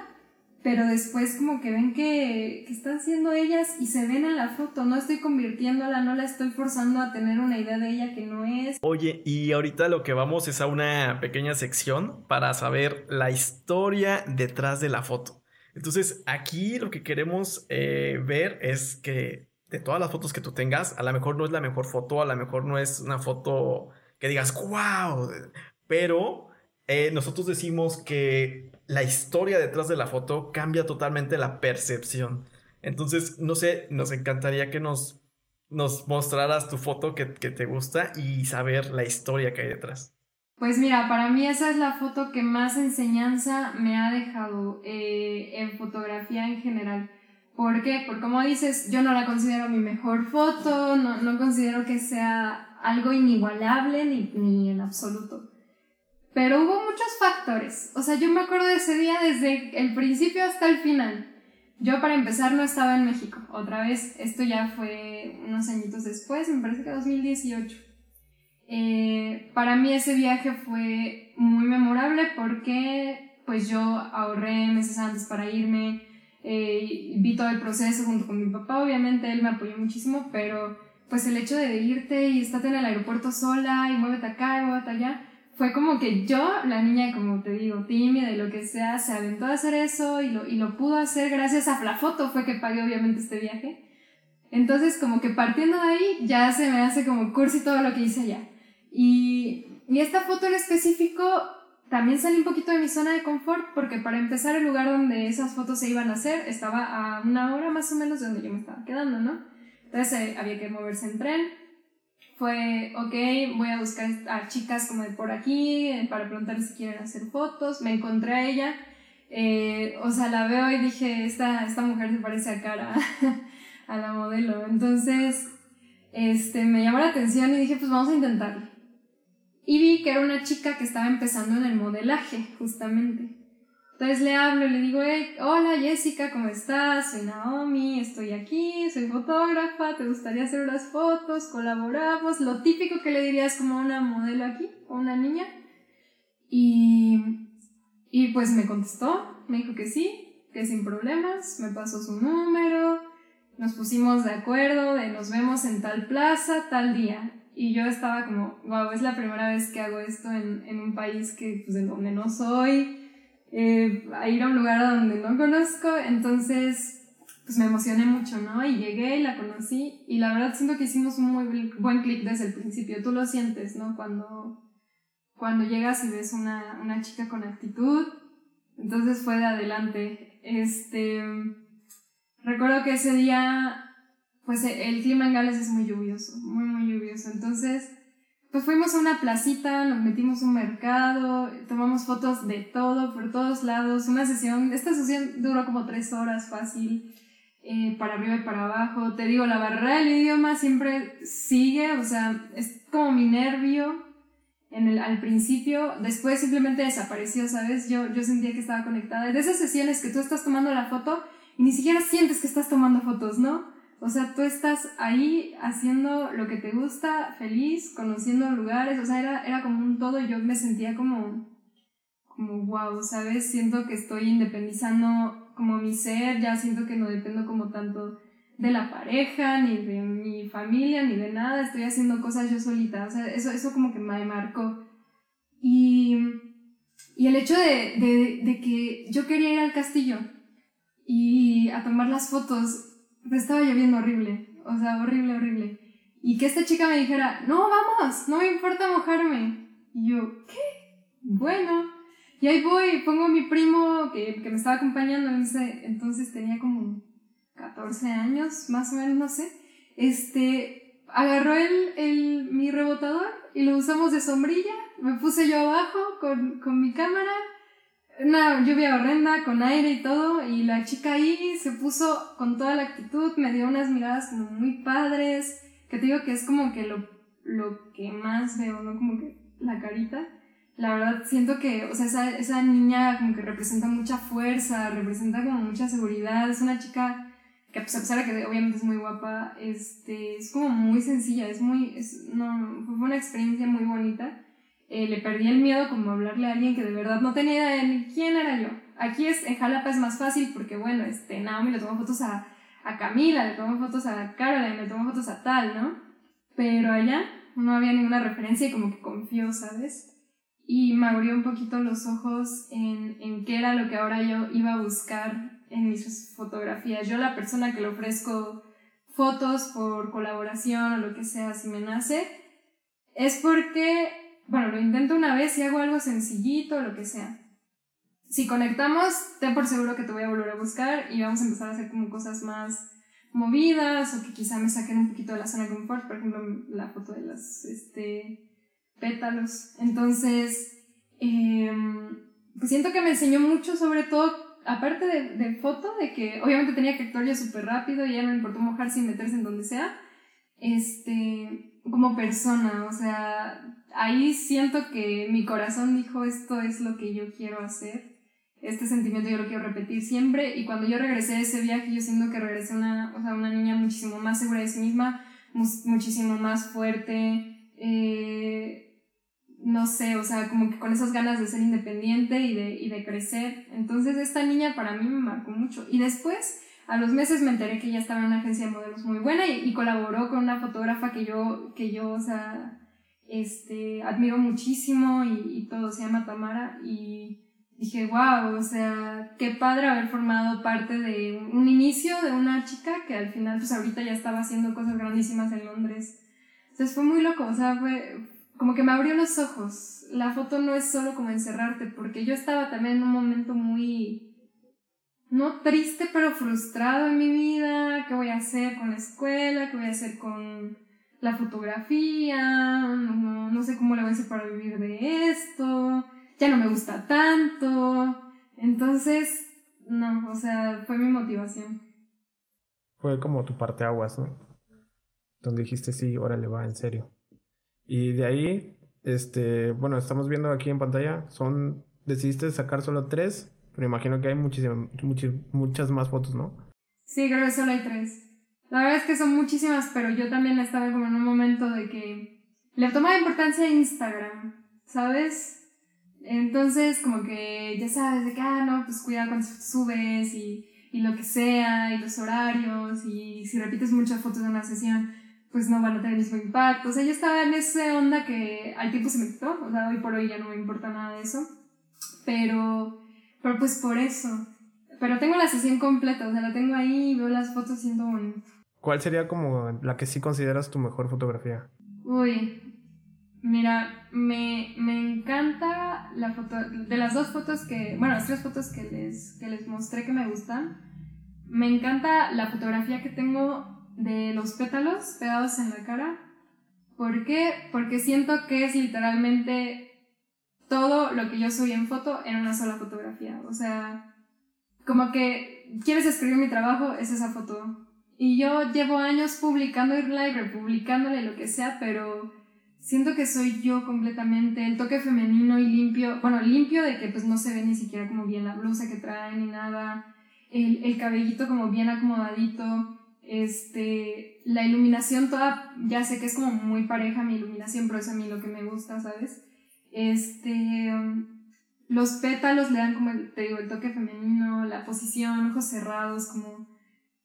pero después como que ven que, que, están siendo ellas y se ven en la foto. No estoy convirtiéndola, no la estoy forzando a tener una idea de ella que no es. Oye, y ahorita lo que vamos es a una pequeña sección para saber la historia detrás de la foto. Entonces, aquí lo que queremos eh, ver es que de todas las fotos que tú tengas, a lo mejor no es la mejor foto, a lo mejor no es una foto que digas, wow, pero eh, nosotros decimos que la historia detrás de la foto cambia totalmente la percepción. Entonces, no sé, nos encantaría que nos, nos mostraras tu foto que, te gusta y saber la historia que hay detrás. Pues mira, para mí esa es la foto que más enseñanza me ha dejado eh, en fotografía en general. ¿Por qué? Porque como dices, yo no la considero mi mejor foto, no, no considero que sea algo inigualable ni, ni en absoluto. Pero hubo muchos factores. O sea, yo me acuerdo de ese día desde el principio hasta el final. Yo para empezar no estaba en México. Otra vez, esto ya fue unos añitos después, me parece que 2018. Eh, para mí ese viaje fue muy memorable porque pues yo ahorré meses antes para irme, eh, vi todo el proceso junto con mi papá, obviamente él me apoyó muchísimo, pero pues el hecho de irte y estarte en el aeropuerto sola y muévete acá y muévete allá, fue como que yo, la niña, como te digo, tímida y lo que sea, se aventó a hacer eso y lo, y lo pudo hacer gracias a la foto, fue que pagué obviamente este viaje. Entonces, como que partiendo de ahí, ya se me hace como cursi todo lo que hice allá. Y, y esta foto en específico también salí un poquito de mi zona de confort porque para empezar el lugar donde esas fotos se iban a hacer estaba a una hora más o menos de donde yo me estaba quedando, ¿no? Entonces eh, había que moverse en tren. Fue, ok, voy a buscar a chicas como de por aquí eh, para preguntarles si quieren hacer fotos. Me encontré a ella. Eh, o sea, la veo y dije, esta, esta mujer se parece a cara <laughs> a la modelo. Entonces, este, me llamó la atención y dije, pues vamos a intentarlo. Y vi que era una chica que estaba empezando en el modelaje, justamente. Entonces le hablo y le digo, hola Jessica, ¿cómo estás? Soy Naomi, estoy aquí, soy fotógrafa, ¿te gustaría hacer unas fotos? Colaboramos, lo típico que le dirías como una modelo aquí, o una niña. Y, y pues me contestó, me dijo que sí, que sin problemas, me pasó su número, nos pusimos de acuerdo de nos vemos en tal plaza, tal día. Y yo estaba como, wow, es la primera vez que hago esto en, en un país que, pues, de donde no soy eh, a ir a un lugar donde no conozco, entonces pues me emocioné mucho, ¿no? Y llegué y la conocí y la verdad siento que hicimos un muy buen clic desde el principio, tú lo sientes, ¿no? Cuando, cuando llegas y ves una, una chica con actitud, entonces fue de adelante. Este, recuerdo que ese día, pues el clima en Gales es muy lluvioso, muy, muy lluvioso, entonces pues fuimos a una placita, nos metimos a un mercado, tomamos fotos de todo, por todos lados, una sesión, esta sesión duró como tres horas fácil, eh, para arriba y para abajo, te digo, la barrera del idioma siempre sigue, o sea, es como mi nervio en el, al principio, después simplemente desapareció, ¿sabes? Yo, yo sentía que estaba conectada, de esas sesiones que tú estás tomando la foto y ni siquiera sientes que estás tomando fotos, ¿no? O sea, tú estás ahí haciendo lo que te gusta, feliz, conociendo lugares, o sea, era, era como un todo y yo me sentía como, como wow, ¿sabes? Siento que estoy independizando como mi ser, ya siento que no dependo como tanto de la pareja, ni de mi familia, ni de nada, estoy haciendo cosas yo solita, o sea, eso, eso como que me marcó. Y, y el hecho de, de, de que yo quería ir al castillo y a tomar las fotos, estaba lloviendo horrible, o sea, horrible, horrible. Y que esta chica me dijera, no, vamos, no me importa mojarme. Y yo, ¿qué? Bueno. Y ahí voy, pongo a mi primo que, que me estaba acompañando, entonces tenía como 14 años, más o menos, no sé. Este, agarró el, el, mi rebotador y lo usamos de sombrilla. Me puse yo abajo con, con mi cámara una lluvia horrenda con aire y todo y la chica ahí se puso con toda la actitud, me dio unas miradas como muy padres, que te digo que es como que lo, lo que más veo, ¿no? Como que la carita. La verdad siento que, o sea, esa, esa niña como que representa mucha fuerza, representa como mucha seguridad, es una chica que pues, a pesar de que obviamente es muy guapa, este, es como muy sencilla, es muy, es, no, fue una experiencia muy bonita eh, le perdí el miedo como hablarle a alguien que de verdad no tenía idea de quién era yo. Aquí es, en Jalapa es más fácil porque, bueno, este, Naomi le tomó fotos a, a Camila, le tomó fotos a Caroline, le tomó fotos a tal, ¿no? Pero allá no había ninguna referencia y como que confió, ¿sabes? Y me abrió un poquito los ojos en, en qué era lo que ahora yo iba a buscar en mis fotografías. Yo la persona que le ofrezco fotos por colaboración o lo que sea, si me nace, es porque bueno, lo intento una vez y hago algo sencillito, lo que sea. Si conectamos, ten por seguro que te voy a volver a buscar y vamos a empezar a hacer como cosas más movidas o que quizá me saquen un poquito de la zona de confort, por ejemplo, la foto de los este, pétalos. Entonces, em, pues siento que me enseñó mucho sobre todo, aparte de, de foto, de que obviamente tenía que actuar yo súper rápido y ya no me importó mojarse y meterse en donde sea, este, como persona, o sea, ahí siento que mi corazón dijo esto es lo que yo quiero hacer, este sentimiento yo lo quiero repetir siempre y cuando yo regresé de ese viaje yo siento que regresé una, o sea, una niña muchísimo más segura de sí misma, muchísimo más fuerte, eh, no sé, o sea, como que con esas ganas de ser independiente y de, y de crecer. Entonces esta niña para mí me marcó mucho. Y después, a los meses me enteré que ella estaba en una agencia de modelos muy buena y, y colaboró con una fotógrafa que yo, que yo, o sea, este, admiro muchísimo y, y, todo, se llama Tamara y dije, wow, o sea, qué padre haber formado parte de un, inicio de una chica que al final, pues ahorita ya estaba haciendo cosas grandísimas en Londres. Entonces fue muy loco, o sea, fue como que me abrió los ojos. La foto no es solo como encerrarte, porque yo estaba también en un momento muy, no triste, pero frustrado en mi vida. ¿Qué voy a hacer con la escuela? ¿Qué voy a hacer con la fotografía, no, no sé cómo le voy a hacer para vivir de esto, ya no me gusta tanto. Entonces, no, o sea, fue mi motivación. Fue como tu parte aguas, ¿no? Donde dijiste, sí, órale, va, en serio. Y de ahí, este, bueno, estamos viendo aquí en pantalla, son, decidiste sacar solo tres, pero imagino que hay muchísimas, muchas, muchas más fotos, ¿no? Sí, creo que solo hay tres. La verdad es que son muchísimas, pero yo también estaba como en un momento de que le tomaba importancia a Instagram, ¿sabes? Entonces, como que ya sabes, de que, ah, no, pues cuidado cuando subes y, y lo que sea, y los horarios, y si repites muchas fotos de una sesión, pues no van a tener el mismo impacto. O sea, yo estaba en esa onda que al tiempo se me quitó, o sea, hoy por hoy ya no me importa nada de eso, pero, pero pues por eso. Pero tengo la sesión completa, o sea, la tengo ahí y veo las fotos siendo bonito. ¿Cuál sería como la que sí consideras tu mejor fotografía? Uy, mira, me, me encanta la foto, de las dos fotos que, bueno, las tres fotos que les, que les mostré que me gustan, me encanta la fotografía que tengo de los pétalos pegados en la cara. ¿Por qué? Porque siento que es literalmente todo lo que yo subí en foto en una sola fotografía. O sea, como que quieres escribir mi trabajo, es esa foto. Y yo llevo años publicando y republicándole lo que sea, pero siento que soy yo completamente. El toque femenino y limpio, bueno, limpio de que pues no se ve ni siquiera como bien la blusa que trae ni nada. El, el cabellito como bien acomodadito. Este, la iluminación toda, ya sé que es como muy pareja mi iluminación, pero es a mí lo que me gusta, ¿sabes? Este, los pétalos le dan como, te digo, el toque femenino, la posición, ojos cerrados, como,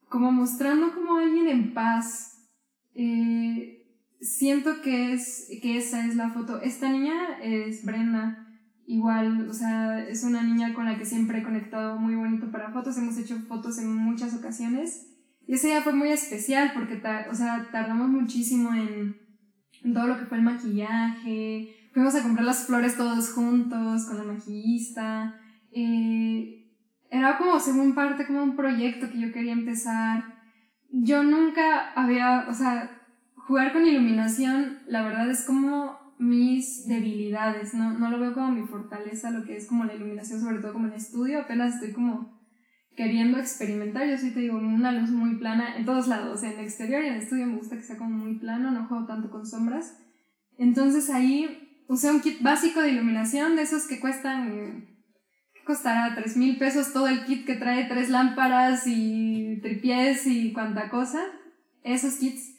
como mostrando como alguien en paz. Eh, siento que, es, que esa es la foto. Esta niña es Brenda. Igual, o sea, es una niña con la que siempre he conectado muy bonito para fotos. Hemos hecho fotos en muchas ocasiones. Y ese día fue muy especial porque, o sea, tardamos muchísimo en, en todo lo que fue el maquillaje, Fuimos a comprar las flores todos juntos con la maquillista. Eh, era como, según parte, como un proyecto que yo quería empezar. Yo nunca había, o sea, jugar con iluminación, la verdad es como mis debilidades, no, no lo veo como mi fortaleza, lo que es como la iluminación, sobre todo como en estudio, apenas estoy como queriendo experimentar, yo sí te digo, una luz muy plana en todos lados, en el exterior y en el estudio me gusta que sea como muy plano, no juego tanto con sombras. Entonces ahí usé un kit básico de iluminación de esos que cuestan, ¿qué costará? Tres mil pesos todo el kit que trae tres lámparas y tripiés y cuanta cosa. Esos kits.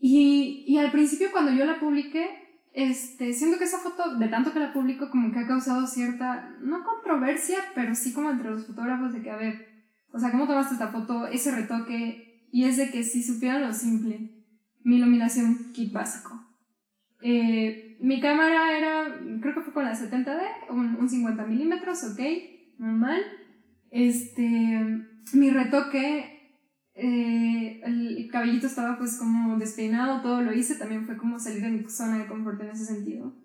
Y, y al principio cuando yo la publiqué, este, siento que esa foto, de tanto que la publico, como que ha causado cierta, no controversia, pero sí como entre los fotógrafos de que, a ver, o sea, ¿cómo tomaste esta foto? Ese retoque, y es de que si supieran lo simple, mi iluminación kit básico. Eh, mi cámara era, creo que fue con la 70D, un, un 50 milímetros, ok, normal. Este, mi retoque, eh, el cabellito estaba pues como despeinado, todo lo hice, también fue como salir de mi zona de confort en ese sentido.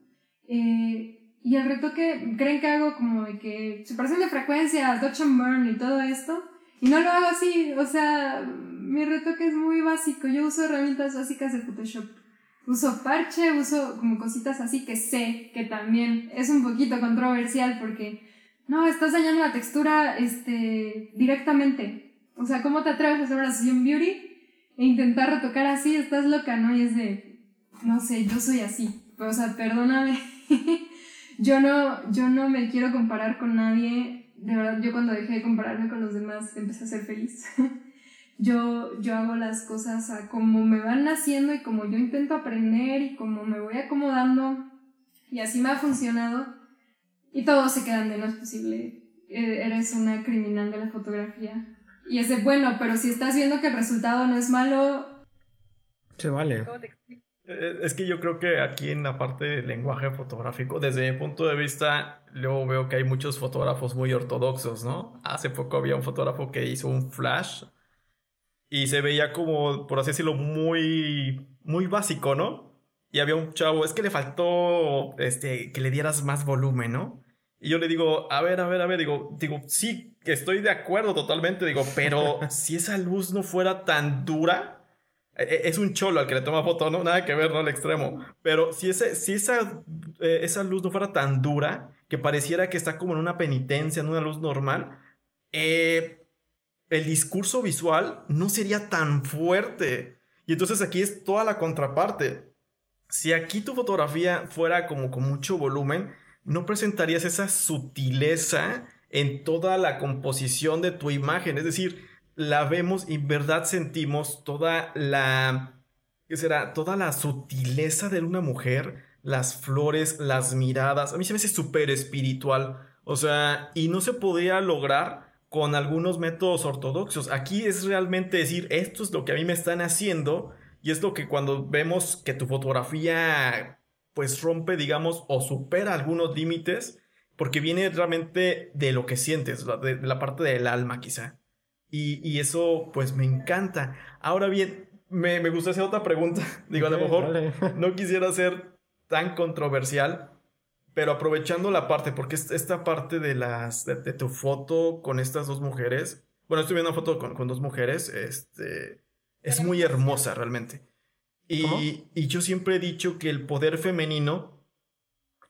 Eh, y el retoque, creen que hago como de que separación de frecuencias, Dodge and Burn y todo esto, y no lo hago así, o sea, mi retoque es muy básico, yo uso herramientas básicas de Photoshop uso parche, uso como cositas así que sé que también es un poquito controversial porque no, estás dañando la textura este, directamente. O sea, ¿cómo te atreves a hacer una sesión beauty e intentar retocar así? Estás loca, ¿no? Y es de, no sé, yo soy así. O sea, perdóname. <laughs> yo, no, yo no me quiero comparar con nadie. De verdad, yo cuando dejé de compararme con los demás empecé a ser feliz. <laughs> yo, yo hago las cosas a como me van naciendo y como yo intento aprender y como me voy acomodando y así me ha funcionado y todo se queda de no es posible, e, eres una criminal de la fotografía. Y es de, bueno, pero si estás viendo que el resultado no es malo... Se vale. Eh, es que yo creo que aquí en la parte del lenguaje fotográfico, desde mi punto de vista, luego veo que hay muchos fotógrafos muy ortodoxos, ¿no? Hace poco había un fotógrafo que hizo un flash y se veía como, por así decirlo, muy, muy básico, ¿no? Y había un chavo, es que le faltó este, que le dieras más volumen, ¿no? Y yo le digo, a ver, a ver, a ver, digo, digo, sí, estoy de acuerdo totalmente, digo, pero <laughs> si esa luz no fuera tan dura, e, e, es un cholo al que le toma foto, no, nada que ver, no al extremo, pero si, ese, si esa, eh, esa luz no fuera tan dura, que pareciera que está como en una penitencia, en una luz normal, eh, el discurso visual no sería tan fuerte. Y entonces aquí es toda la contraparte. Si aquí tu fotografía fuera como con mucho volumen, no presentarías esa sutileza en toda la composición de tu imagen. Es decir, la vemos y en verdad sentimos toda la... ¿Qué será? Toda la sutileza de una mujer, las flores, las miradas. A mí se me hace súper espiritual. O sea, y no se podría lograr con algunos métodos ortodoxos. Aquí es realmente decir, esto es lo que a mí me están haciendo y es lo que cuando vemos que tu fotografía pues rompe, digamos, o supera algunos límites, porque viene realmente de lo que sientes, de, la parte del alma quizá. Y, eso pues me encanta. Ahora bien, me, me gusta hacer otra pregunta. <laughs> Digo, a lo mejor no quisiera ser tan controversial, pero aprovechando la parte, porque esta parte de las de, tu foto con estas dos mujeres, bueno, estoy viendo una foto con, dos mujeres, este, es muy hermosa realmente. Y, y yo siempre he dicho que el poder femenino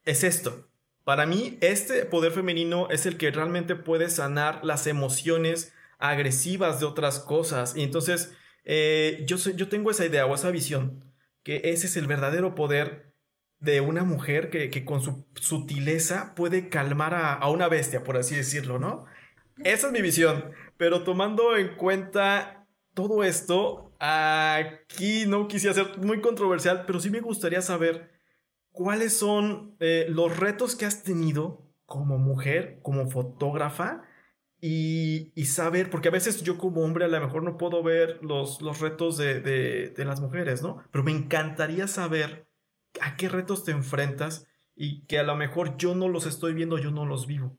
es esto. Para mí, este poder femenino es el que realmente puede sanar las emociones agresivas de otras cosas. Y entonces, eh, yo, yo tengo esa idea o esa visión, que ese es el verdadero poder de una mujer que, con su sutileza puede calmar a, una bestia, por así decirlo, ¿no? Esa es mi visión, pero tomando en cuenta todo esto, aquí no quisiera ser muy controversial, pero sí me gustaría saber cuáles son eh, los retos que has tenido como mujer, como fotógrafa, y, saber, porque a veces yo como hombre a lo mejor no puedo ver los, los retos de, de, las mujeres, ¿no? Pero me encantaría saber a qué retos te enfrentas y que a lo mejor yo no los estoy viendo, yo no los vivo.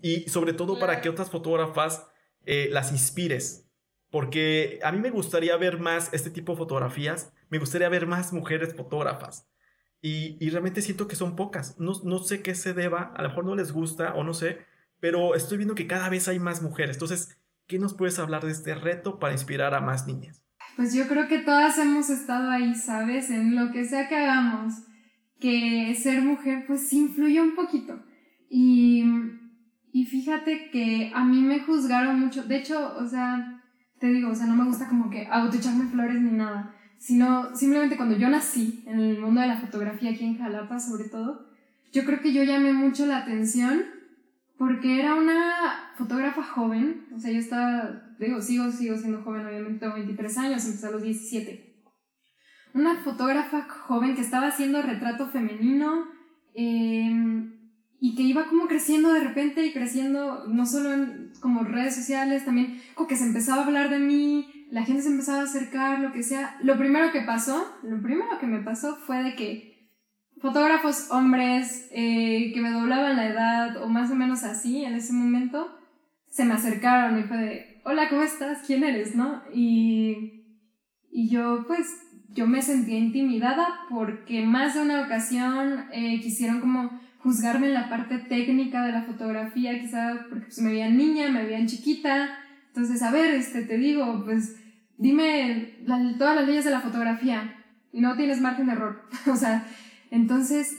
Y sobre todo para que otras fotógrafas eh, las inspires. Porque a mí me gustaría ver más este tipo de fotografías, me gustaría ver más mujeres fotógrafas. Y, y realmente siento que son pocas. No, no sé qué se deba, a lo mejor no les gusta o no sé, pero estoy viendo que cada vez hay más mujeres. Entonces, ¿qué nos puedes hablar de este reto para inspirar a más niñas? Pues yo creo que todas hemos estado ahí, ¿sabes? En lo que sea que hagamos, que ser mujer pues influye un poquito. Y, y fíjate que a mí me juzgaron mucho. De hecho, o sea, te digo, o sea, no me gusta como que autoecharme flores ni nada, sino simplemente cuando yo nací en el mundo de la fotografía aquí en Jalapa sobre todo, yo creo que yo llamé mucho la atención porque era una fotógrafa joven, o sea, yo estaba, digo, sigo, sigo siendo joven, obviamente tengo 23 años, empecé a los 17. Una fotógrafa joven que estaba haciendo retrato femenino em, y que iba como creciendo de repente y creciendo, no solo en como redes sociales, también como que se empezaba a hablar de mí, la gente se empezaba a acercar, lo que sea. Lo primero que pasó, lo primero que me pasó fue de que fotógrafos hombres eh, que me doblaban la edad o más o menos así en ese momento se me acercaron y fue de, hola, ¿cómo estás? ¿Quién eres? ¿No? Y, y yo pues yo me sentía intimidada porque más de una ocasión eh, quisieron como juzgarme en la parte técnica de la fotografía, quizá porque pues, me veían niña, me veían chiquita. Entonces, a ver, este, te digo, pues dime todas las leyes de la fotografía y no tienes margen de error. <laughs> o sea, entonces,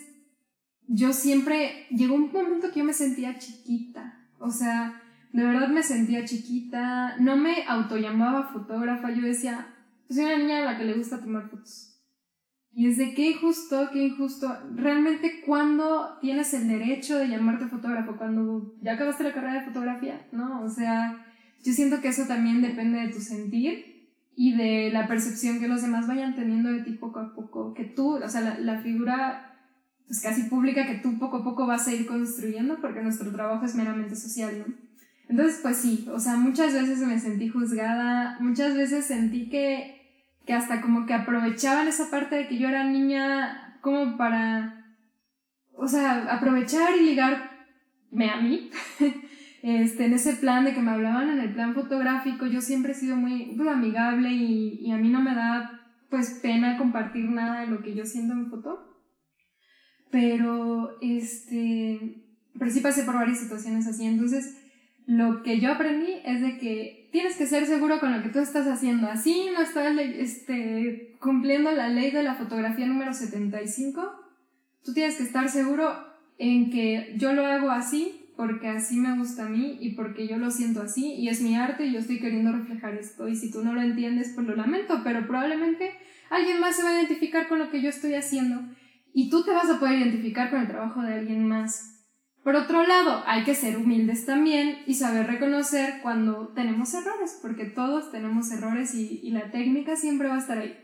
yo siempre, llegó un momento que yo me sentía chiquita, o sea, de verdad me sentía chiquita, no me autollamaba fotógrafa, yo decía, pues soy una niña a la que le gusta tomar fotos. Y es de qué injusto, qué injusto. Realmente, ¿cuándo tienes el derecho de llamarte fotógrafo? Cuando ya acabaste la carrera de fotografía, ¿no? O sea, yo siento que eso también depende de tu sentir y de la percepción que los demás vayan teniendo de ti poco a poco, que tú, o sea, la, figura pues casi pública que tú poco a poco vas a ir construyendo porque nuestro trabajo es meramente social, ¿no? Entonces, pues sí, o sea, muchas veces me sentí juzgada, muchas veces sentí que, que hasta como que aprovechaban esa parte de que yo era niña como para, o sea, aprovechar y ligarme a mí <laughs> este, en ese plan de que me hablaban en el plan fotográfico, yo siempre he sido muy pues, amigable y, y, a mí no me da pues pena compartir nada de lo que yo siento en foto. Pero, este, pero sí pasé por varias situaciones así. Entonces, lo que yo aprendí es de que tienes que ser seguro con lo que tú estás haciendo. Así no estás este, cumpliendo la ley de la fotografía número 75. Tú tienes que estar seguro en que yo lo hago así porque así me gusta a mí y porque yo lo siento así y es mi arte y yo estoy queriendo reflejar esto y si tú no lo entiendes pues lo lamento, pero probablemente alguien más se va a identificar con lo que yo estoy haciendo y tú te vas a poder identificar con el trabajo de alguien más. Por otro lado, hay que ser humildes también y saber reconocer cuando tenemos errores, porque todos tenemos errores y, y la técnica siempre va a estar ahí.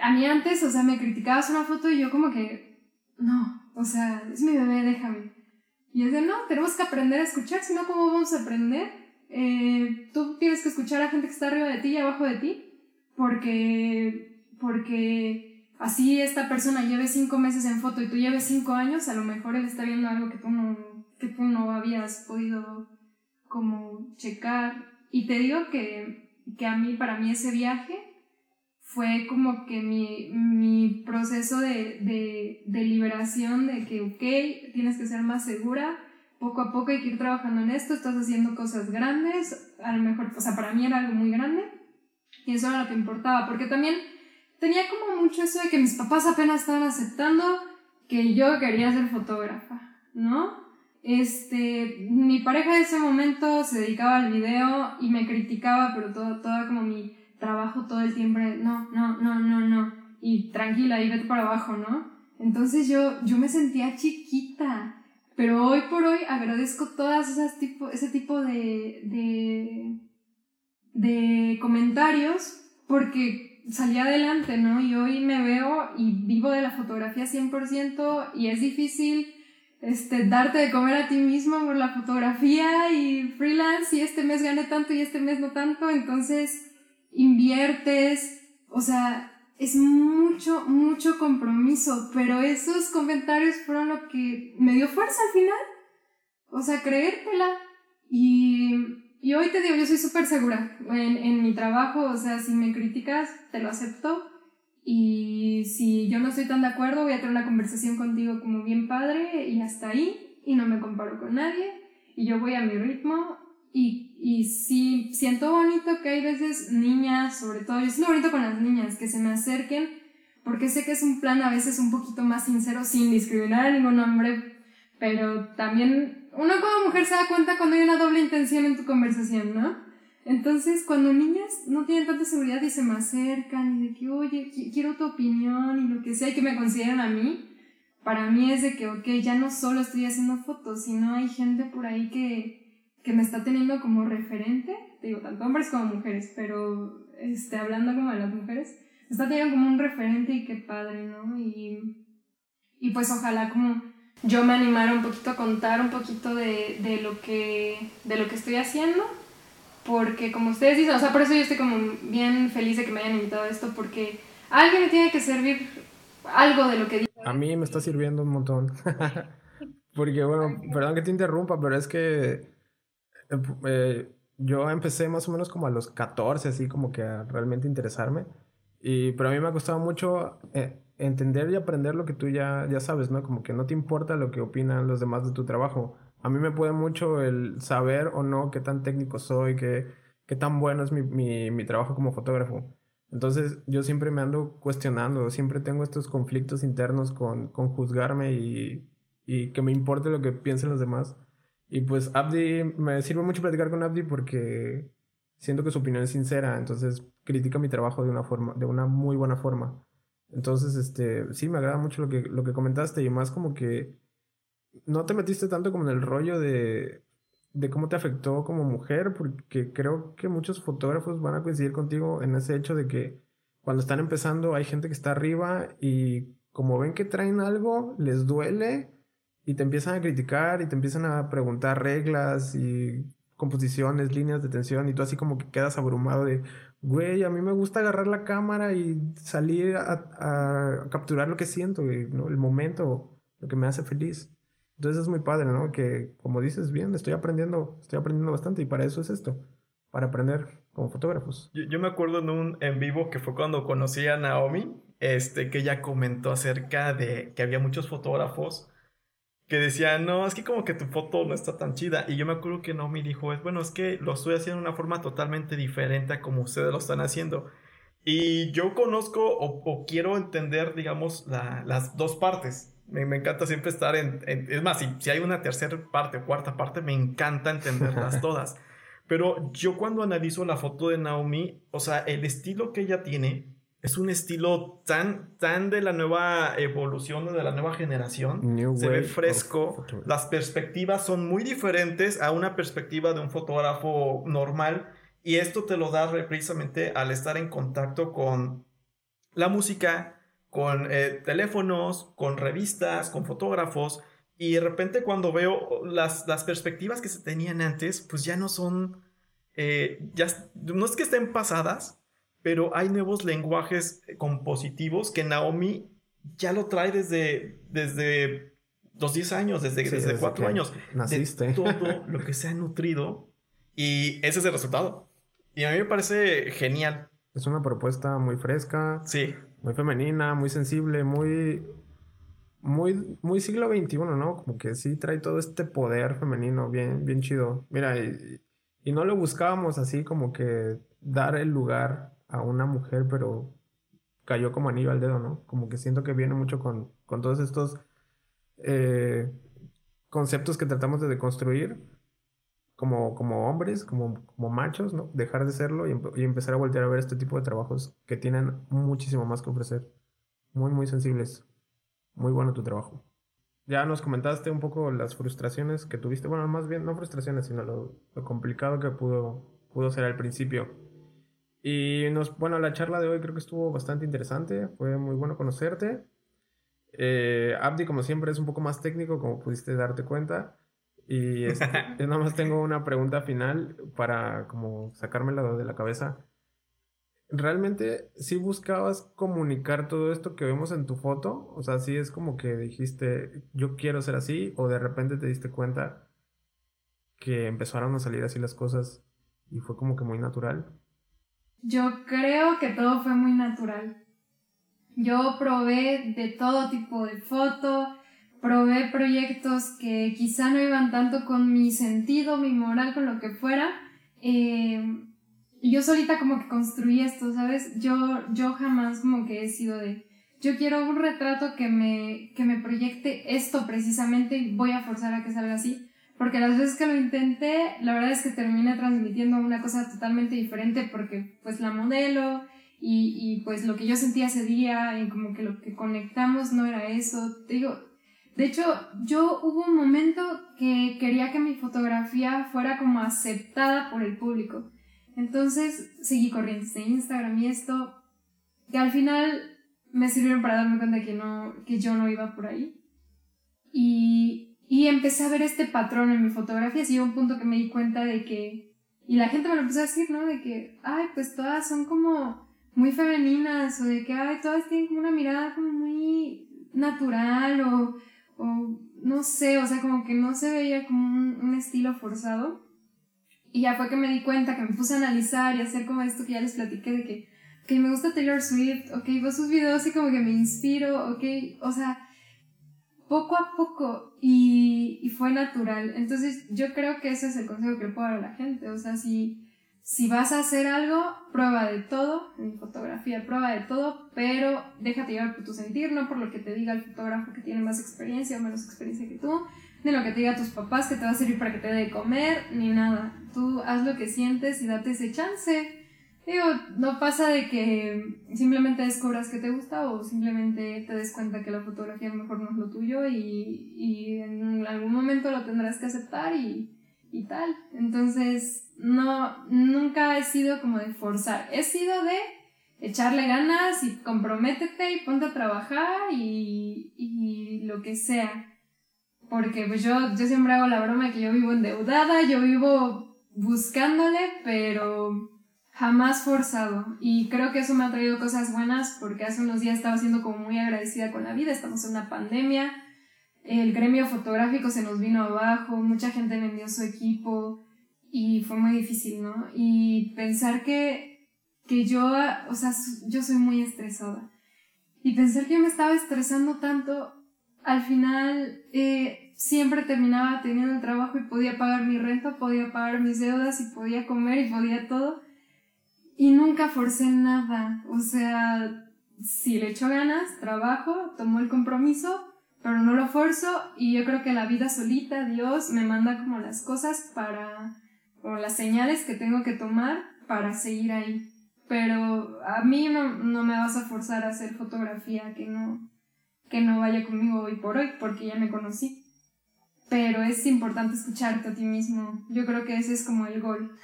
A mí antes, o sea, me criticabas una foto y yo como que, no, o sea, es mi bebé, déjame. Y es de, no, tenemos que aprender a escuchar, si no, ¿cómo vamos a aprender? Eh, tú tienes que escuchar a gente que está arriba de ti y abajo de ti, porque, porque así esta persona lleve cinco meses en foto y tú lleves cinco años, a lo mejor él está viendo algo que tú no, que tú no habías podido como checar. Y te digo que, que a mí, para mí ese viaje fue como que mi, mi proceso de, de, de, liberación de que, ok, tienes que ser más segura, poco a poco hay que ir trabajando en esto, estás haciendo cosas grandes, a lo mejor, o sea, para mí era algo muy grande, y eso era lo que importaba, porque también tenía como mucho eso de que mis papás apenas estaban aceptando que yo quería ser fotógrafa, ¿no? Este, mi pareja de ese momento se dedicaba al video y me criticaba, pero todo, toda como mi trabajo todo el tiempo, no, no, no, no, no, y tranquila, y vete para abajo, ¿no? Entonces yo, yo me sentía chiquita, pero hoy por hoy agradezco todas esas tipo, ese tipo de, de, de comentarios porque salí adelante, ¿no? Y hoy me veo y vivo de la fotografía 100% y es difícil este, darte de comer a ti mismo por la fotografía y freelance y este mes gané tanto y este mes no tanto, entonces inviertes, o sea, es mucho, mucho compromiso, pero esos comentarios fueron lo que me dio fuerza al final, o sea, creértela y y hoy te digo, yo soy súper segura en, en, mi trabajo, o sea, si me criticas, te lo acepto. Y si yo no estoy tan de acuerdo, voy a tener una conversación contigo como bien padre y hasta ahí. Y no me comparo con nadie. Y yo voy a mi ritmo. Y, y sí, siento bonito que hay veces niñas, sobre todo, yo siento bonito con las niñas, que se me acerquen, porque sé que es un plan a veces un poquito más sincero, sin discriminar a ningún hombre, pero también uno como mujer se da cuenta cuando hay una doble intención en tu conversación, ¿no? Entonces, cuando niñas no tienen tanta seguridad y se me acercan y de que, oye, quiero tu opinión y lo que sea, y que me consideran a mí, para mí es de que, ok, ya no solo estoy haciendo fotos, sino hay gente por ahí que, que me está teniendo como referente, digo, tanto hombres como mujeres, pero este, hablando como de las mujeres, me está teniendo como un referente y qué padre, ¿no? Y, y pues ojalá como yo me animara un poquito a contar un poquito de, de, lo, que, de lo que estoy haciendo, porque como ustedes dicen, o sea, por eso yo estoy como bien feliz de que me hayan invitado a esto, porque a alguien le tiene que servir algo de lo que digo. A mí me está sirviendo un montón. <laughs> porque, bueno, perdón que te interrumpa, pero es que eh, yo empecé más o menos como a los 14, así como que a realmente interesarme. Y, pero a mí me ha costado mucho eh, entender y aprender lo que tú ya, ya sabes, ¿no? Como que no te importa lo que opinan los demás de tu trabajo. A mí me puede mucho el saber o no qué tan técnico soy, qué, qué tan bueno es mi, mi, mi trabajo como fotógrafo. Entonces yo siempre me ando cuestionando, siempre tengo estos conflictos internos con, con juzgarme y, y que me importe lo que piensen los demás. Y pues Abdi, me sirve mucho platicar con Abdi porque siento que su opinión es sincera, entonces critica mi trabajo de una forma, de una muy buena forma. Entonces, este, sí, me agrada mucho lo que, lo que comentaste y más como que no te metiste tanto como en el rollo de, de cómo te afectó como mujer, porque creo que muchos fotógrafos van a coincidir contigo en ese hecho de que cuando están empezando hay gente que está arriba y como ven que traen algo, les duele y te empiezan a criticar y te empiezan a preguntar reglas y composiciones, líneas de tensión y tú así como que quedas abrumado de, güey, a mí me gusta agarrar la cámara y salir a, capturar lo que siento, el momento, lo que me hace feliz. Entonces es muy padre, ¿no? Que como dices bien, estoy aprendiendo, estoy aprendiendo bastante y para eso es esto, para aprender como fotógrafos. Yo, me acuerdo en un en vivo que fue cuando conocí a Naomi, este, que ella comentó acerca de que había muchos fotógrafos que decía, no, es que como que tu foto no está tan chida. Y yo me acuerdo que Naomi dijo, es bueno, es que lo estoy haciendo de una forma totalmente diferente a como ustedes lo están haciendo. Y yo conozco o, quiero entender, digamos, las dos partes. Me, encanta siempre estar en... es más, si, si, hay una tercera parte o cuarta parte, me encanta entenderlas <laughs> todas. Pero yo cuando analizo la foto de Naomi, o sea, el estilo que ella tiene, es un estilo tan, tan de la nueva evolución, de la nueva generación. Se ve fresco. Las perspectivas son muy diferentes a una perspectiva de un fotógrafo normal. Y esto te lo da precisamente al estar en contacto con la música, con eh, teléfonos, con revistas, con fotógrafos. Y de repente cuando veo las, las perspectivas que se tenían antes, pues ya no son... Eh, ya, no es que estén pasadas, pero hay nuevos lenguajes compositivos que Naomi ya lo trae desde, desde los 10 años, desde, desde, 4 años. Naciste. todo lo que se ha nutrido y ese es el resultado. Y a mí me parece genial. Es una propuesta muy fresca. Sí. Muy femenina, muy sensible, muy... Muy, muy siglo XXI, ¿no? Como que sí trae todo este poder femenino bien, bien chido. Mira, y, y no lo buscábamos así como que dar el lugar a una mujer, pero cayó como anillo al dedo, ¿no? Como que siento que viene mucho con, con todos estos eh, conceptos que tratamos de deconstruir como, como hombres, como, como machos, ¿no? Dejar de serlo y, empezar a voltear a ver este tipo de trabajos que tienen muchísimo más que ofrecer. Muy, muy sensibles. Muy bueno tu trabajo. Ya nos comentaste un poco las frustraciones que tuviste. Bueno, más bien no frustraciones, sino lo, lo complicado que pudo pudo ser al principio. Y nos, bueno, la charla de hoy creo que estuvo bastante interesante, fue muy bueno conocerte. Eh, Abdi, como siempre, es un poco más técnico, como pudiste darte cuenta. Y este, <laughs> yo nada más tengo una pregunta final para como sacármela de la cabeza. ¿Realmente sí buscabas comunicar todo esto que vemos en tu foto? O sea, sí es como que dijiste, yo quiero ser así, o de repente te diste cuenta que empezaron a salir así las cosas y fue como que muy natural. Yo creo que todo fue muy natural. Yo probé de todo tipo de foto, probé proyectos que quizá no iban tanto con mi sentido, mi moral, con lo que fuera. Eh, yo solita como que construí esto, ¿sabes? Yo, yo jamás como que he sido de, yo quiero un retrato que me, que me proyecte esto precisamente voy a forzar a que salga así. Porque las veces que lo intenté, la verdad es que terminé transmitiendo una cosa totalmente diferente porque pues la modelo y, y pues lo que yo sentía ese día y como que lo que conectamos no era eso. Te digo, de hecho, yo hubo un momento que quería que mi fotografía fuera como aceptada por el público. Entonces seguí corrientes de Instagram y esto, que al final me sirvieron para darme cuenta que, no, que yo no iba por ahí. Empecé a ver este patrón en mi fotografía. Y un punto que me di cuenta de que, y la gente me lo empezó a decir, ¿no? De que, ay, pues todas son como muy femeninas, o de que, ay, todas tienen como una mirada como muy natural, o, o no sé, o sea, como que no se veía como un, un estilo forzado. Y ya fue que me di cuenta, que me puse a analizar y hacer como esto que ya les platiqué de que, ok, me gusta Taylor Swift, ok, veo sus videos y como que me inspiro, ok, o sea, poco a poco y, y fue natural. Entonces yo creo que ese es el consejo que le puedo dar a la gente, o sea, si, si vas a hacer algo, prueba de todo, en fotografía, prueba de todo, pero déjate llevar por tu sentir, no por lo que te diga el fotógrafo que tiene más experiencia o menos experiencia que tú, ni lo que te diga tus papás que te va a servir para que te dé de comer, ni nada. Tú haz lo que sientes y date ese chance. Digo, no pasa de que simplemente descubras que te gusta o simplemente te des cuenta que la fotografía a lo mejor no es lo tuyo y, y en algún momento lo tendrás que aceptar y, y tal. Entonces, no, nunca he sido como de forzar. He sido de echarle ganas y comprométete y ponte a trabajar y, y lo que sea porque pues yo, yo siempre hago la broma de que yo vivo endeudada, yo vivo buscándole, pero jamás forzado. Y creo que eso me ha traído cosas buenas porque hace unos días estaba siendo como muy agradecida con la vida, estamos en una pandemia, el gremio fotográfico se nos vino abajo, mucha gente vendió su equipo y fue muy difícil, ¿no? Y pensar que, que yo, o sea, yo soy muy estresada. Y pensar que yo me estaba estresando tanto al final eh, siempre terminaba teniendo el trabajo y podía pagar mi renta, podía pagar mis deudas y podía comer y podía todo. Y nunca forcé nada. O sea, si le echo ganas, trabajo, tomo el compromiso, pero no lo forzo y yo creo que la vida solita, Dios me manda como las cosas para, o las señales que tengo que tomar para seguir ahí. Pero a mí no, no me vas a forzar a hacer fotografía que no, que no vaya conmigo hoy por hoy, porque ya me conocí. Pero es importante escucharte a ti mismo. Yo creo que ese es como el gol.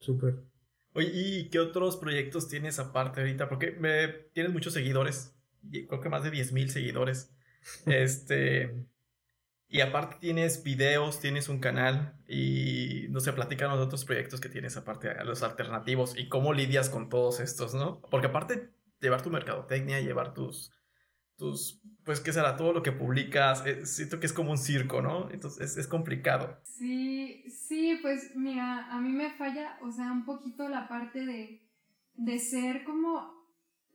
Súper. Oye, ¿y qué otros proyectos tienes aparte ahorita? Porque tienes muchos seguidores. Creo que más de 10.000 seguidores. este. Y aparte tienes videos, tienes un canal y no sé, platícanos de otros proyectos que tienes aparte a los alternativos y cómo lidias con todos estos, ¿no? Porque aparte llevar tu mercadotecnia, llevar tus, pues, ¿qué será? Todo lo que publicas, eh, siento que es como un circo, ¿no? Entonces es, complicado. Sí, sí, pues mira, a mí me falla, o sea, un poquito la parte de, de ser como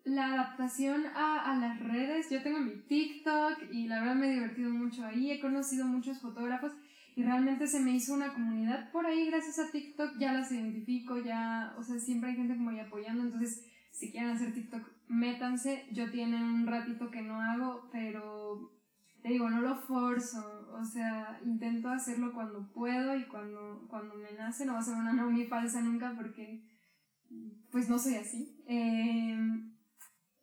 la adaptación a, a, las redes. Yo tengo mi TikTok y la verdad me he divertido mucho ahí, he conocido muchos fotógrafos y realmente se me hizo una comunidad por ahí gracias a TikTok, ya las identifico, ya, o sea, siempre hay gente como ahí apoyando, entonces si quieren hacer TikTok, métanse. Yo tiene un ratito que no hago, pero te digo, no lo forzo. O sea, intento hacerlo cuando puedo y cuando, cuando me nace. No va a ser una <laughs> no falsa nunca porque pues no soy así. Em,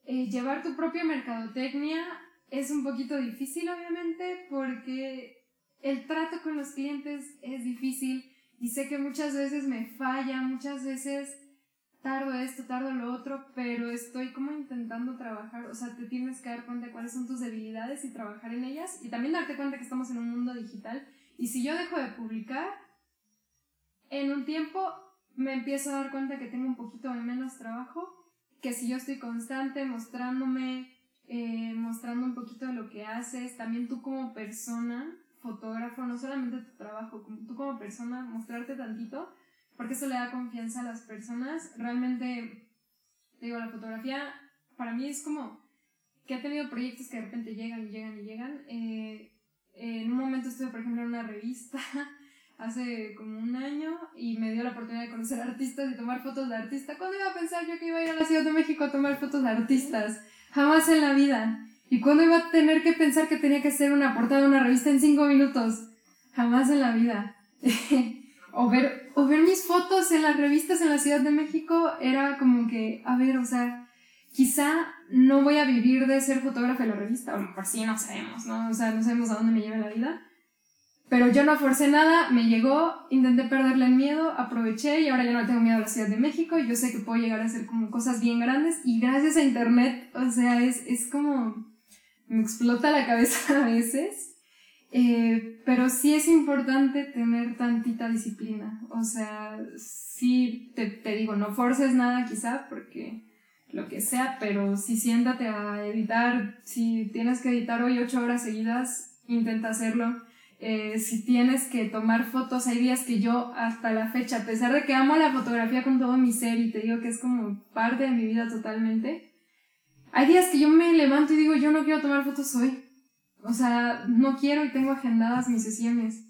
eh, llevar tu propia mercadotecnia es un poquito difícil, obviamente, porque el trato con los clientes es difícil y sé que muchas veces me falla, muchas veces tardo esto, tardo lo otro, pero estoy como intentando trabajar, o sea, te tienes que dar cuenta de cuáles son tus debilidades y trabajar en ellas y también darte cuenta que estamos en un mundo digital. Y si yo dejo de publicar, en un tiempo me empiezo a dar cuenta que tengo un poquito de menos trabajo, que si yo estoy constante mostrándome, eh, mostrando un poquito de lo que haces, también tú como persona, fotógrafo, no solamente tu trabajo, tú como persona, mostrarte tantito, porque eso le da confianza a las personas. Realmente, te digo, la fotografía para mí es como que he tenido proyectos que de repente llegan y llegan y llegan. Eh, en un momento estuve, por ejemplo, en una revista <laughs> hace como un año y me dio la oportunidad de conocer artistas y tomar fotos de artistas. ¿Cuándo iba a pensar yo que iba a ir a la Ciudad de México a tomar fotos de artistas? Jamás en la vida. ¿Y cuándo iba a tener que pensar que tenía que ser una portada de una revista en cinco minutos? Jamás en la vida. <laughs> o ver, o ver mis fotos en las revistas en la Ciudad de México era como que, a ver, o sea, quizá no voy a vivir de ser fotógrafa de la revista, o por sí no sabemos, ¿no? O sea, no sabemos a dónde me lleva la vida. Pero yo no forcé nada, me llegó, intenté perderle el miedo, aproveché y ahora ya no tengo miedo a la Ciudad de México. Yo sé que puedo llegar a hacer como cosas bien grandes y gracias a Internet, o sea, es, es como, me explota la cabeza <laughs> a veces eh, pero sí es importante tener tantita disciplina. O sea, sí te, te, digo, no forces nada quizá porque lo que sea, pero sí siéntate a editar. Si tienes que editar hoy ocho horas seguidas, intenta hacerlo. Eh, si tienes que tomar fotos, hay días que yo hasta la fecha, a pesar de que amo la fotografía con todo mi ser y te digo que es como parte de mi vida totalmente, hay días que yo me levanto y digo, yo no quiero tomar fotos hoy o sea, no quiero y tengo agendadas mis sesiones.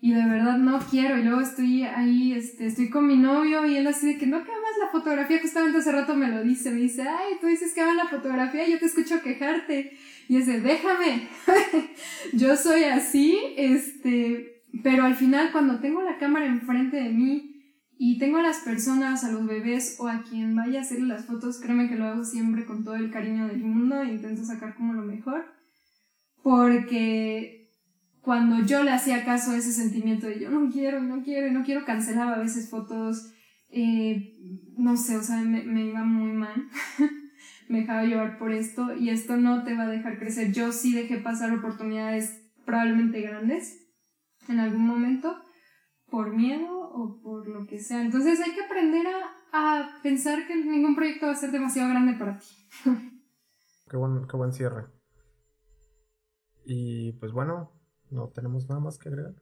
Y de verdad no quiero. Y luego estoy ahí, este, estoy con mi novio y él así de que no que amas la fotografía. Justamente hace rato me lo dice. Me dice, ay, tú dices que amas la fotografía yo te escucho quejarte. Y ese, déjame. <laughs> yo soy así, este, pero al final cuando tengo la cámara enfrente de mí y tengo a las personas, a los bebés o a quien vaya a hacer las fotos, créeme que lo hago siempre con todo el cariño del mundo e intento sacar como lo mejor porque cuando yo le hacía caso a ese sentimiento de yo no quiero, no quiero, no quiero, cancelaba a veces fotos, eh, no sé, o sea, me, me iba muy mal, <laughs> me dejaba llevar por esto y esto no te va a dejar crecer. Yo sí dejé pasar oportunidades probablemente grandes en algún momento por miedo o por lo que sea. Entonces hay que aprender a, a pensar que ningún proyecto va a ser demasiado grande para ti. <laughs> qué, buen, qué buen cierre. Y pues bueno, no tenemos nada más que agregar.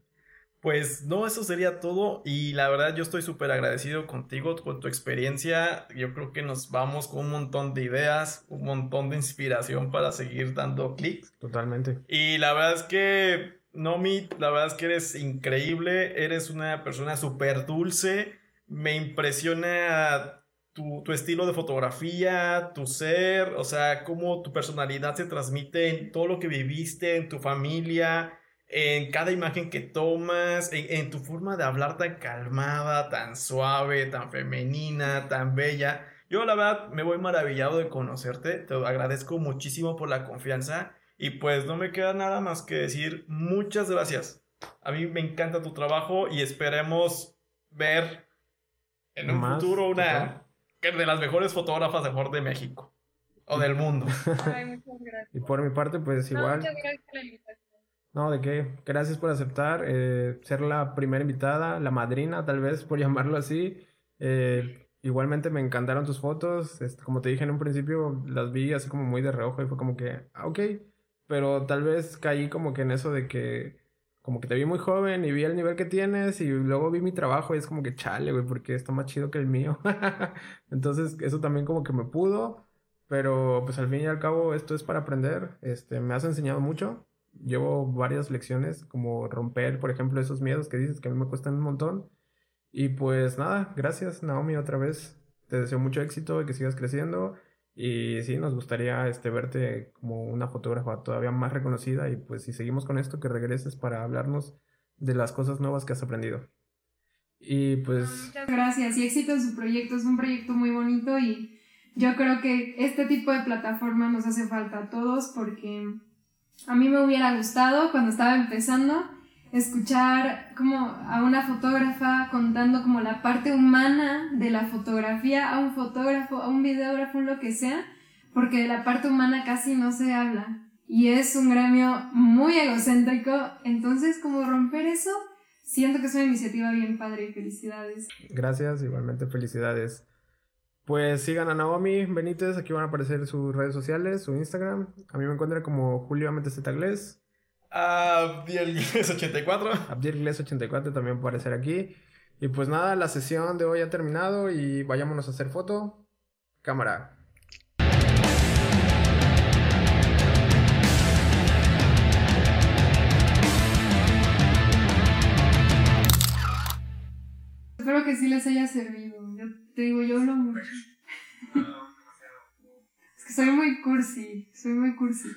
Pues no, eso sería todo y la verdad yo estoy súper agradecido contigo, con tu experiencia. Yo creo que nos vamos con un montón de ideas, un montón de inspiración para seguir dando clics. Totalmente. Y la verdad es que, Nomi, la verdad es que eres increíble, eres una persona súper dulce. Me impresiona tu, tu, estilo de fotografía, tu ser, o sea, cómo tu personalidad se transmite en todo lo que viviste, en tu familia, en cada imagen que tomas, en, en tu forma de hablar tan calmada, tan suave, tan femenina, tan bella. Yo la verdad me voy maravillado de conocerte, te agradezco muchísimo por la confianza y pues no me queda nada más que decir muchas gracias. A mí me encanta tu trabajo y esperemos ver en un futuro una, de las mejores fotógrafas de de México o del mundo. <laughs> Ay, muchas gracias. Y por mi parte, pues igual. No, muchas gracias por la invitación. No, de qué. Gracias por aceptar, eh, ser la primera invitada, la madrina, tal vez, por <laughs> llamarlo así. Eh, igualmente me encantaron tus fotos. Este, como te dije en un principio, las vi así como muy de reojo y fue como que, ah, ok. Pero tal vez caí como que en eso de que como que te vi muy joven y vi el nivel que tienes y luego vi mi trabajo y es como que chale, güey, porque está más chido que el mío. <laughs> Entonces, eso también como que me pudo, pero pues al fin y al cabo esto es para aprender. Este, me has enseñado mucho. Llevo varias lecciones, como romper, por ejemplo, esos miedos que dices que a mí me cuestan un montón. Y pues nada, gracias Naomi otra vez. Te deseo mucho éxito y que sigas creciendo. Y sí, nos gustaría este, verte como una fotógrafa todavía más reconocida y pues si seguimos con esto, que regreses para hablarnos de las cosas nuevas que has aprendido. Y pues... Muchas gracias y éxito en su proyecto. Es un proyecto muy bonito y yo creo que este tipo de plataforma nos hace falta a todos porque a mí me hubiera gustado cuando estaba empezando escuchar como a una fotógrafa contando como la parte humana de la fotografía, a un fotógrafo, a un videógrafo, lo que sea, porque de la parte humana casi no se habla. Y es un gremio muy egocéntrico, entonces como romper eso, siento que es una iniciativa bien padre y felicidades. Gracias, igualmente felicidades. Pues sigan a Naomi Benítez, aquí van a aparecer sus redes sociales, su Instagram. A mí me encuentran como Julio Ametes Tagles. Abdiel84. Abdiel84 también va a aparecer aquí. Y pues nada, la sesión de hoy ha terminado y vayámonos a hacer foto. Cámara. Espero que sí les haya servido. Yo te digo, yo lo mucho. es que soy muy cursi, soy muy cursi.